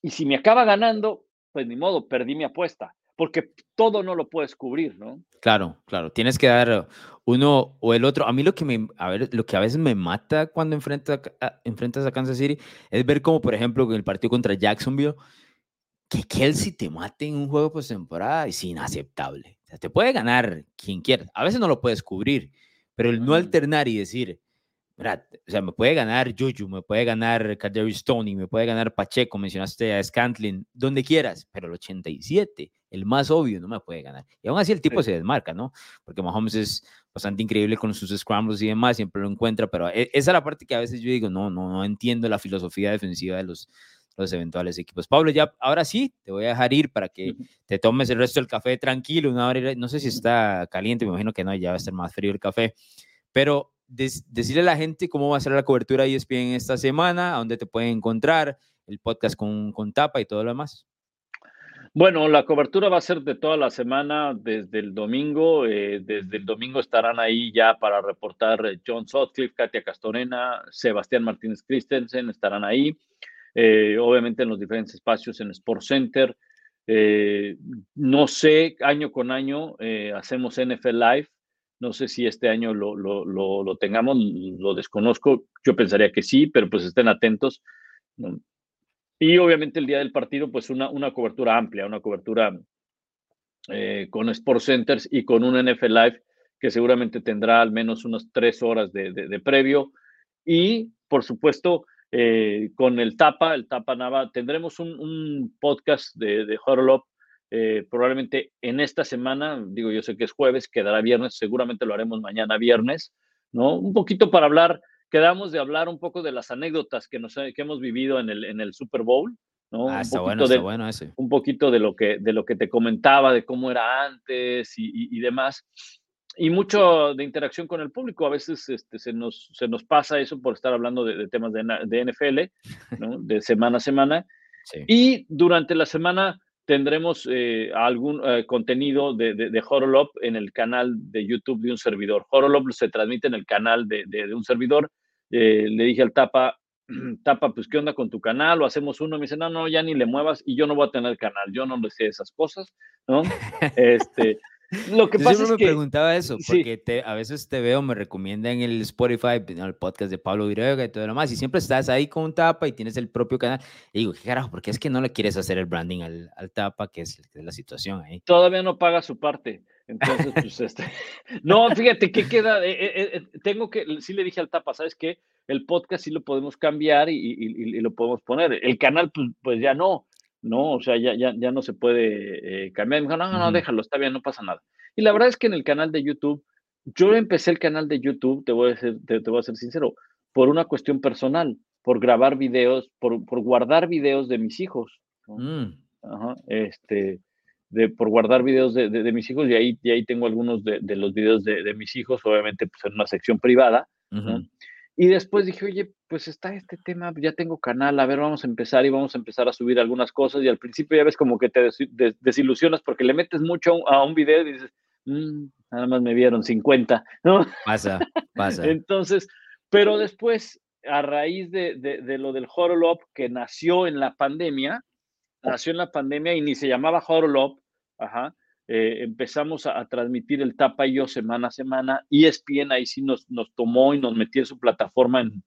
Y si me acaba ganando, pues ni modo, perdí mi apuesta, porque todo no lo puedes cubrir, ¿no? Claro, claro, tienes que dar uno o el otro. A mí lo que me, a ver, lo que a veces me mata cuando enfrenta, enfrentas a Kansas City es ver como, por ejemplo, en el partido contra Jacksonville, que Kelsey te mate en un juego postemporada es inaceptable. O sea, te puede ganar quien quiera. A veces no lo puedes cubrir. Pero el no alternar y decir, o sea, me puede ganar Juju, me puede ganar Kaderi Stoney, me puede ganar Pacheco, mencionaste a Scantlin, donde quieras, pero el 87, el más obvio, no me puede ganar. Y aún así el tipo se desmarca, ¿no? Porque Mahomes es bastante increíble con sus scrambles y demás, siempre lo encuentra, pero e, esa es la parte que a veces yo digo, no, no, no entiendo la filosofía defensiva de los, los eventuales equipos. Pablo, ya ahora sí, te voy a dejar ir para que te tomes el resto del café tranquilo, una hora, no sé si está caliente, me imagino que no, ya va a estar más frío el café, pero decirle a la gente cómo va a ser la cobertura de ESPN esta semana, a dónde te pueden encontrar, el podcast con, con tapa y todo lo demás. Bueno, la cobertura va a ser de toda la semana, desde el domingo. Eh, desde el domingo estarán ahí ya para reportar John Sutcliffe, Katia Castorena, Sebastián Martínez Christensen, estarán ahí. Eh, obviamente en los diferentes espacios en Sport Center. Eh, no sé, año con año eh, hacemos NFL Live. No sé si este año lo, lo, lo, tengamos, lo desconozco. Yo pensaría que sí, pero pues estén atentos. Y obviamente el día del partido, pues una, una cobertura amplia, una cobertura con Sport Centers y con un NFL Live que seguramente tendrá al menos unas tres horas de previo. Y, por supuesto, eh, con el Tapa, el Tapa Nava. Tendremos un, podcast de, de eh, probablemente en esta semana, digo, yo sé que es jueves, quedará viernes, seguramente lo haremos mañana viernes, ¿no? Un poquito para hablar, quedamos de hablar un poco de las anécdotas que, nos, que hemos vivido en el, en el Super Bowl, ¿no? Ah, está bueno, está bueno ese. Un poquito de lo, que, de lo que te comentaba, de cómo era antes y, y demás y mucho de interacción con el público. A veces este, se, nos, se nos pasa eso por estar hablando de, temas de, de NFL, ¿no? de semana a semana. Y durante la semana tendremos eh, algún eh, contenido de, de, de, Horolop en el canal de YouTube de un servidor. Horolop se transmite en el canal de, de un servidor. Eh, le dije al Tapa, Tapa, pues, ¿qué onda con tu canal? O hacemos uno. Me dice, no, no, ya ni le muevas y yo no voy a tener canal. Yo no le sé esas cosas, ¿no? este, lo que Yo pasa es me preguntaba eso, porque te, a veces te veo, me recomiendan el Spotify, el podcast de Pablo Virega y todo lo demás, y siempre estás ahí con un tapa y tienes el propio canal. Y digo, ¿qué carajo? ¿Por qué es que no le quieres hacer el branding al, al tapa, que es, la situación ahí? Todavía no paga su parte. Entonces, pues este. No, fíjate que queda. Eh, eh, eh, tengo que. Sí le dije al tapa, ¿sabes qué? El podcast sí lo podemos cambiar y, y, lo podemos poner. El canal, pues, pues ya no. ¿No? O sea, ya, ya, ya no se puede eh, cambiar. Me dijo, no, no, déjalo, está bien, no pasa nada. Y la verdad es que en el canal de YouTube, yo empecé el canal de YouTube, te voy a ser, te, voy a ser sincero, por una cuestión personal, por grabar videos, por, por guardar videos de mis hijos. Mm. este, de, por guardar videos de, de, mis hijos y ahí, y ahí tengo algunos de, de los videos de, mis hijos, obviamente pues en una sección privada. Y después dije, oye, pues está este tema, ya tengo canal, a ver, vamos a empezar y vamos a empezar a subir algunas cosas. Y al principio ya ves como que te desilusionas porque le metes mucho a un video y dices, mm, nada más me vieron 50, ¿no? Pasa, pasa. Entonces, pero después, a raíz de, de, lo del Horolop que nació en la pandemia, nació en la pandemia y ni se llamaba Horolop, ajá, eh, empezamos a, transmitir el Tapa y yo semana a semana. y ESPN ahí sí nos, nos tomó y nos metió en su plataforma en,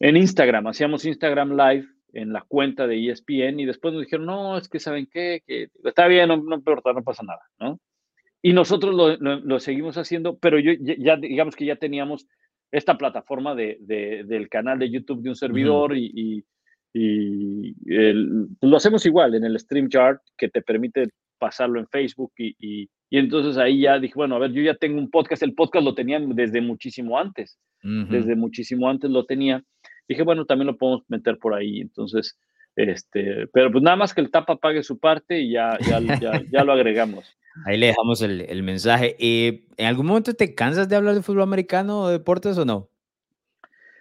en Instagram. Hacíamos Instagram Live en la cuenta de ESPN y después nos dijeron, no, es que saben qué, que está bien, no, no importa, no pasa nada, ¿no? Y nosotros lo, lo, seguimos haciendo, pero yo ya, digamos que ya teníamos esta plataforma de, de, del canal de YouTube de un servidor y, y, lo hacemos igual en el StreamYard que te permite pasarlo en Facebook y, y, entonces ahí ya dije, bueno, a ver, yo ya tengo un podcast, el podcast lo tenía desde muchísimo antes, desde muchísimo antes lo tenía. Dije, bueno, también lo podemos meter por ahí, entonces, este, pero pues nada más que el tapa pague su parte y ya, ya, ya, lo agregamos. Ahí le dejamos el, el mensaje. Eh, ¿En algún momento te cansas de hablar de fútbol americano o deportes o no?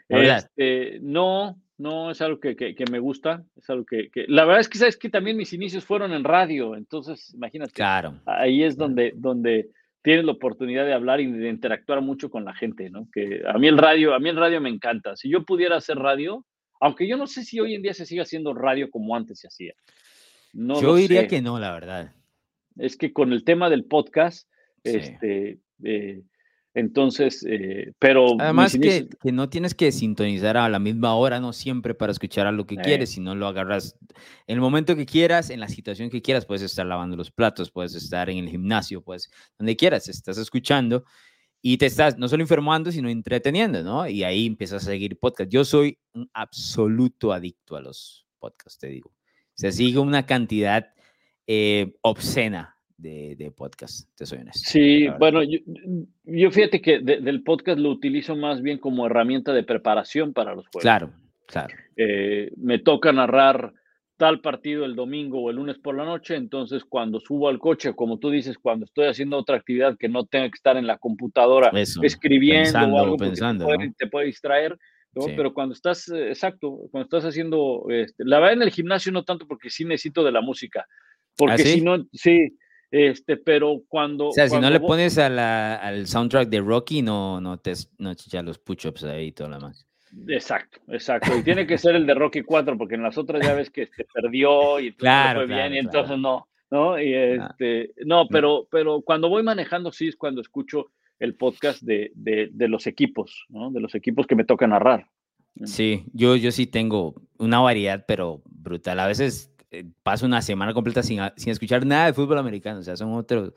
Este, no, no, es algo que, me gusta, es algo que, La verdad es que sabes que también mis inicios fueron en radio, entonces imagínate. Claro. Ahí es donde, donde tienes la oportunidad de hablar y de interactuar mucho con la gente, ¿no? Que a mí el radio, a mí el radio me encanta. Si yo pudiera hacer radio, aunque yo no sé si hoy en día se sigue haciendo radio como antes se hacía. No yo diría que no, la verdad. Es que con el tema del podcast, este, eh, entonces, eh, pero... Además que, que, no tienes que sintonizar a la misma hora, no siempre para escuchar a lo que quieres, sino lo agarras en el momento que quieras, en la situación que quieras, puedes estar lavando los platos, puedes estar en el gimnasio, pues donde quieras, estás escuchando y te estás no solo informando, sino entreteniendo, ¿no? Y ahí empiezas a seguir podcast. Yo soy un absoluto adicto a los podcasts, te digo. O sea, sigo una cantidad eh, obscena de, podcast, te soy honesto. Sí, bueno, yo, fíjate que del podcast lo utilizo más bien como herramienta de preparación para los juegos. Claro, claro. Eh, me toca narrar tal partido el domingo o el lunes por la noche, entonces cuando subo al coche, como tú dices, cuando estoy haciendo otra actividad que no tenga que estar en la computadora escribiendo o algo pensando, te, puede, distraer, pero cuando estás, exacto, cuando estás haciendo, este, la verdad en el gimnasio no tanto porque sí necesito de la música, porque ¿Ah, si no, sí, este, pero cuando. O sea, si no le pones al soundtrack de Rocky, no, no te no ya los push-ups ahí y todo lo demás. Exacto, exacto. Y tiene que ser el de Rocky 4, porque en las otras ya ves que se perdió y claro, fue bien, y entonces no, ¿no? Y ah, este, no, pero, pero cuando voy manejando, sí es cuando escucho el podcast de, de, de los equipos, ¿no? De los equipos que me toca narrar. Sí, yo, yo sí tengo una variedad, pero brutal. A veces paso una semana completa sin, sin, escuchar nada de fútbol americano. O sea, son otro,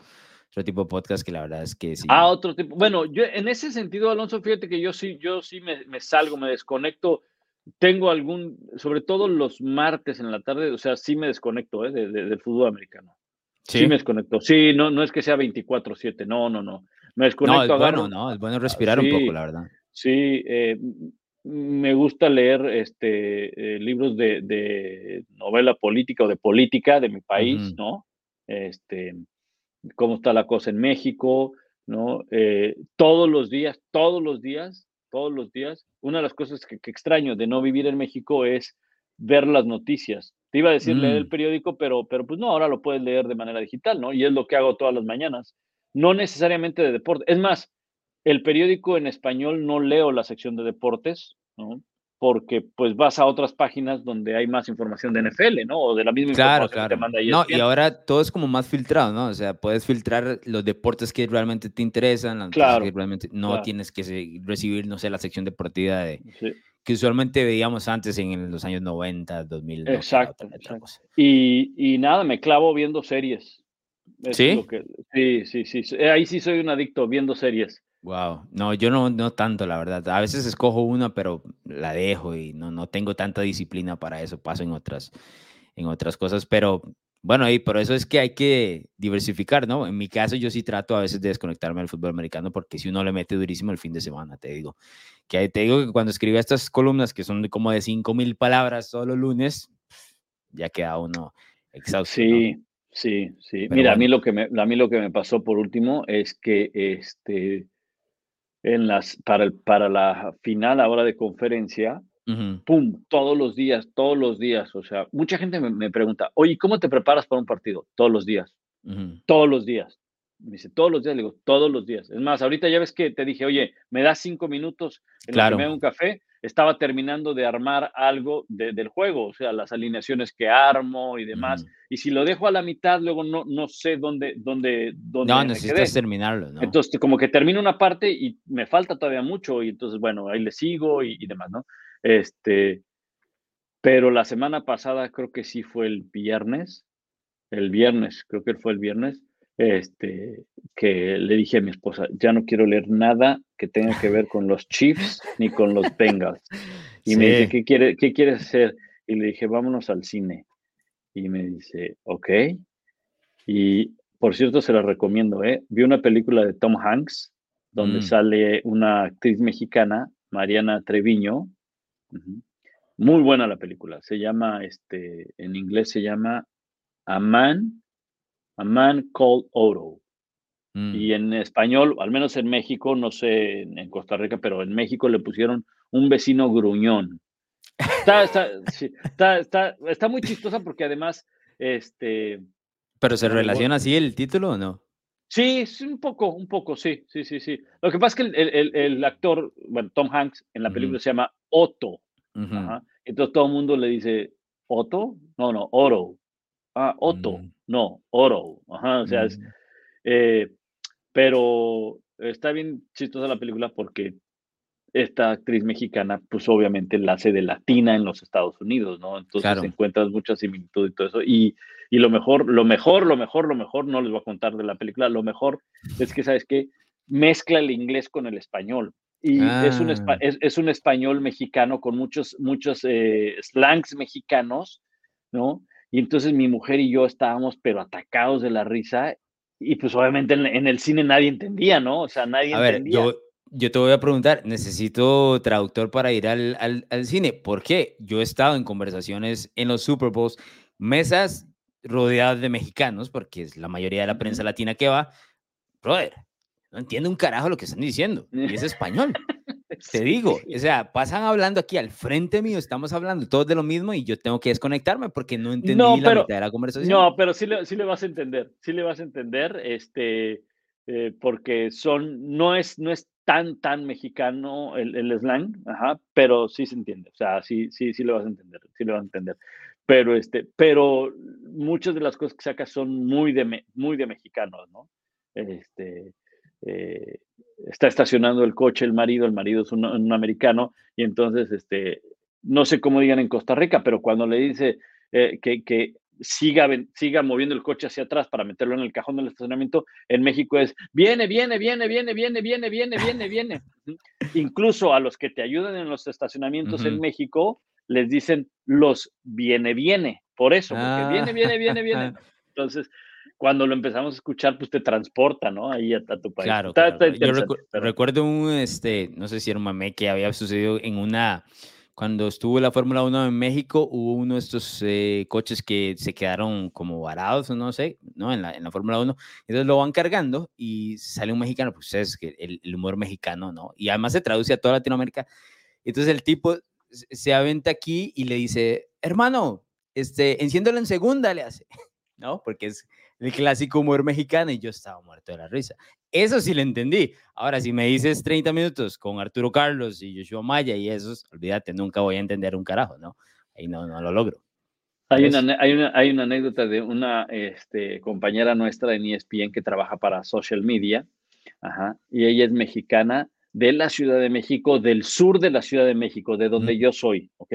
otro tipo de podcast que la verdad es que sí. Ah, otro tipo. Bueno, yo en ese sentido, Alonso, fíjate que yo sí, yo sí me, me salgo, me desconecto. Tengo algún, sobre todo los martes en la tarde, o sea, sí me desconecto ¿eh? de, del fútbol americano. Sí. me desconecto. Sí, no, no es que sea 24-7, no, no, no. Me desconecto. No, es bueno, ¿no? Es bueno respirar un poco, la verdad. Sí, eh, me gusta leer este, eh, libros de, novela política o de política de mi país, ¿no? Este, cómo está la cosa en México, ¿no? Eh, todos los días, todos los días, todos los días, una de las cosas que, extraño de no vivir en México es ver las noticias. Te iba a decir leer el mm. periódico, pero, pero pues no, ahora lo puedes leer de manera digital, ¿no? Y es lo que hago todas las mañanas. No necesariamente de deporte. Es más, el periódico en español no leo la sección de deportes, ¿no? Porque pues vas a otras páginas donde hay más información de NFL, ¿no? O de la misma información que te manda No, y ahora todo es como más filtrado, ¿no? O sea, puedes filtrar los deportes que realmente te interesan, las claro, que realmente no tienes que recibir, no sé, la sección deportiva de, que usualmente veíamos antes en los años 90, 2000. Exacto. Y, y, nada, me clavo viendo series. ¿Sí? sí, sí, sí. Ahí sí soy un adicto viendo series. Wow, no, yo no, no tanto, la verdad. A veces escojo una, pero la dejo y no, no tengo tanta disciplina para eso. Paso en otras, en otras cosas, pero Bueno, y por eso es que hay que diversificar, ¿no? En mi caso, yo sí trato a veces de desconectarme del fútbol americano porque si uno le mete durísimo el fin de semana, te digo. Que te digo que cuando escribí estas columnas, que son como de 5 mil palabras todos los lunes, ya queda uno exhausto. Sí, sí, sí. Mira, a, mí lo que me, a mí lo que me pasó por último es que este, en las, para, el, para la final ahora de conferencia, pum, todos los días, todos los días. O sea, mucha gente me, pregunta, oye, ¿cómo te preparas para un partido? Todos los días, todos los días. Me dice, todos los días, le digo, todos los días. Es más, ahorita ya ves que te dije, oye, me das cinco minutos en claro. que me un café. Estaba terminando de armar algo del juego, o sea, las alineaciones que armo y demás. Y si lo dejo a la mitad, luego no, no sé dónde, dónde, dónde. No, necesitas terminarlo, ¿no? Entonces, como que termino una parte y me falta todavía mucho, y entonces, bueno, ahí le sigo y, y demás, ¿no? Este, pero la semana pasada creo que sí fue el viernes, el viernes, creo que fue el viernes, este, que le dije a mi esposa, ya no quiero leer nada que tenga que ver con los Chiefs ni con los Bengals. Y me dice, ¿qué, quiere, ¿qué quieres hacer? Y le dije, vámonos al cine. Y me dice, ok. Y por cierto, se la recomiendo, ¿eh? Vi una película de Tom Hanks, donde mm. sale una actriz mexicana, Mariana Treviño, muy buena la película. Se llama, este, en inglés se llama A Man, A Man Called Oro. Mm. Y en español, al menos en México, no sé en Costa Rica, pero en México le pusieron un vecino gruñón. Está, está, está, está, muy chistosa porque además, este... ¿Pero se relaciona así el título o no? Sí, un poco, un poco, sí, sí, sí, sí. Lo que pasa es que el, el, actor, bueno, Tom Hanks en la película se llama Otto. Entonces todo el mundo le dice, ¿Otto? No, no, Oro. Ah, Otto. Mm. No, Oro. Ajá, o sea, es, mm. eh, pero está bien chistosa la película porque esta actriz mexicana, pues obviamente la hace de latina en los Estados Unidos, ¿no? Entonces encuentras mucha similitud y todo eso. Y, y, lo mejor, lo mejor, lo mejor, lo mejor, no les voy a contar de la película, lo mejor es que, ¿sabes qué? Mezcla el inglés con el español. Y es, un, ah. es, un español mexicano con muchos, muchos eh, slangs mexicanos, ¿no? Y entonces mi mujer y yo estábamos, pero atacados de la risa. Y pues obviamente en, el cine nadie entendía, ¿no? O sea, nadie a entendía. Ver, yo, yo te voy a preguntar, necesito traductor para ir al, al, al, cine. ¿Por qué? Yo he estado en conversaciones en los Super Bowls, mesas rodeadas de mexicanos, porque es la mayoría de la prensa latina que va. Brother, no entiendo un carajo lo que están diciendo. Y es español. Te digo, o sea, pasan hablando aquí al frente mío, estamos hablando todos de lo mismo y yo tengo que desconectarme porque no entendí la mitad de la conversación. No, pero sí le, sí le vas a entender, sí le vas a entender, este, eh, porque son, no es, no es tan, tan mexicano el, el, slang, ajá, pero sí se entiende, o sea, sí, sí, sí le vas a entender, sí le vas a entender. Pero, este, pero muchas de las cosas que sacas son muy de, muy de mexicanos, ¿no? Este, eh, está estacionando el coche el marido, el marido es un, americano, y entonces, este, no sé cómo digan en Costa Rica, pero cuando le dice eh, que, que siga, siga moviendo el coche hacia atrás para meterlo en el cajón del estacionamiento, en México es, viene, viene, viene, viene, viene, viene, viene, viene, viene. Incluso a los que te ayudan en los estacionamientos en México, les dicen los viene, viene, por eso, porque viene, viene, viene, viene. Entonces, cuando lo empezamos a escuchar, pues te transporta, ¿no? Ahí a, tu país. Claro, yo recuerdo un, este, no sé si era un mame que había sucedido en una, cuando estuvo la Fórmula 1 en México, hubo uno de estos eh, coches que se quedaron como varados, no sé, ¿no? En la, en la Fórmula 1. Entonces lo van cargando y sale un mexicano, pues es que el, el humor mexicano, ¿no? Y además se traduce a toda Latinoamérica. Entonces el tipo se aventa aquí y le dice, hermano, este, enciéndolo en segunda, le hace, ¿no? Porque es el clásico humor mexicano y yo estaba muerto de la risa. Eso sí lo entendí. Ahora, si me dices 30 minutos con Arturo Carlos y Joshua Maya y esos, olvídate, nunca voy a entender un carajo, ¿no? Ahí no, no lo logro. Hay una, hay, una, hay una anécdota de una este, compañera nuestra en ESPN que trabaja para social media, ajá, y ella es mexicana de la Ciudad de México, del sur de la Ciudad de México, de donde yo soy, ¿ok?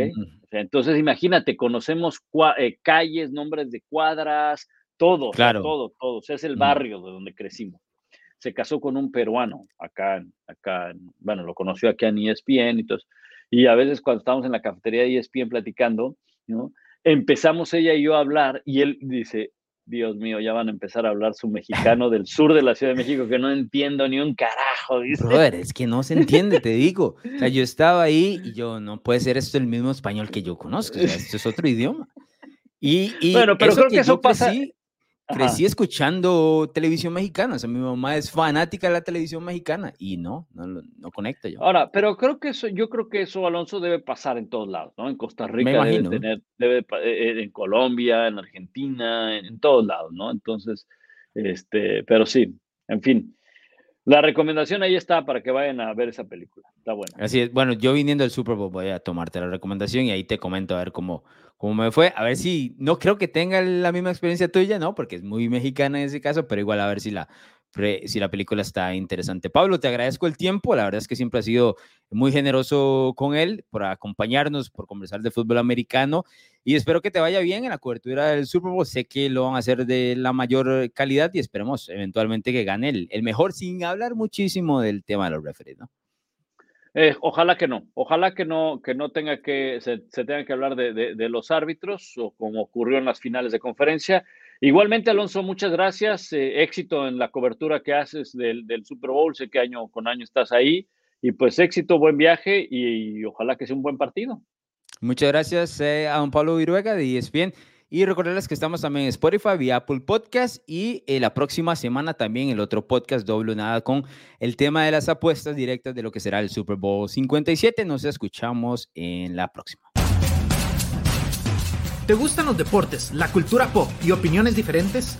entonces, imagínate, conocemos eh, calles, nombres de cuadras, todo, claro. todo, todo. O sea, es el barrio de donde crecimos. Se casó con un peruano acá, acá, bueno, lo conoció aquí en ESPN y todo. Y a veces cuando estábamos en la cafetería de ESPN platicando, ¿no? empezamos ella y yo a hablar y él dice, Dios mío, ya van a empezar a hablar su mexicano del sur de la Ciudad de México que no entiendo ni un carajo. Dice. Brother, es que no se entiende, te digo. O sea, yo estaba ahí y yo, no puede ser esto el mismo español que yo conozco, o sea, esto es otro idioma. Y, y bueno, pero creo que, eso pasa. crecí escuchando televisión mexicana, o sea, mi mamá es fanática de la televisión mexicana y no, no, no conecta yo. Ahora, pero creo que eso, yo creo que eso, Alonso, debe pasar en todos lados, ¿no? En Costa Rica, debe tener, debe, eh, eh, en Colombia, en Argentina, en, todos lados, ¿no? Entonces, este, pero sí, en fin. La recomendación ahí está para que vayan a ver esa película. Está buena. Así es. Bueno, yo viniendo del Super Bowl voy a tomarte la recomendación y ahí te comento a ver cómo, cómo me fue. A ver si, no creo que tenga la misma experiencia tuya, ¿no? Porque es muy mexicana en ese caso, pero igual a ver si la, si la película está interesante. Pablo, te agradezco el tiempo. La verdad es que siempre has sido muy generoso con él por acompañarnos, por conversar de fútbol americano y espero que te vaya bien en la cobertura del Super Bowl. Sé que lo van a hacer de la mayor calidad y esperemos eventualmente que gane el, el mejor sin hablar muchísimo del tema de los referees, ¿no? Eh, ojalá que no, ojalá que no, que no tenga que, se, tenga que hablar de, de, los árbitros o como ocurrió en las finales de conferencia. Igualmente, Alonso, muchas gracias. Eh, éxito en la cobertura que haces del, del, Super Bowl. Sé que año con año estás ahí. Y pues éxito, buen viaje y, ojalá que sea un buen partido. Muchas gracias eh, a don Pablo Viruega de ESPN. Y recordarles que estamos también en Spotify y Apple Podcast y eh, la próxima semana también el otro podcast doble nada con el tema de las apuestas directas de lo que será el Super Bowl 57. Nos escuchamos en la próxima. ¿Te gustan los deportes, la cultura pop y opiniones diferentes?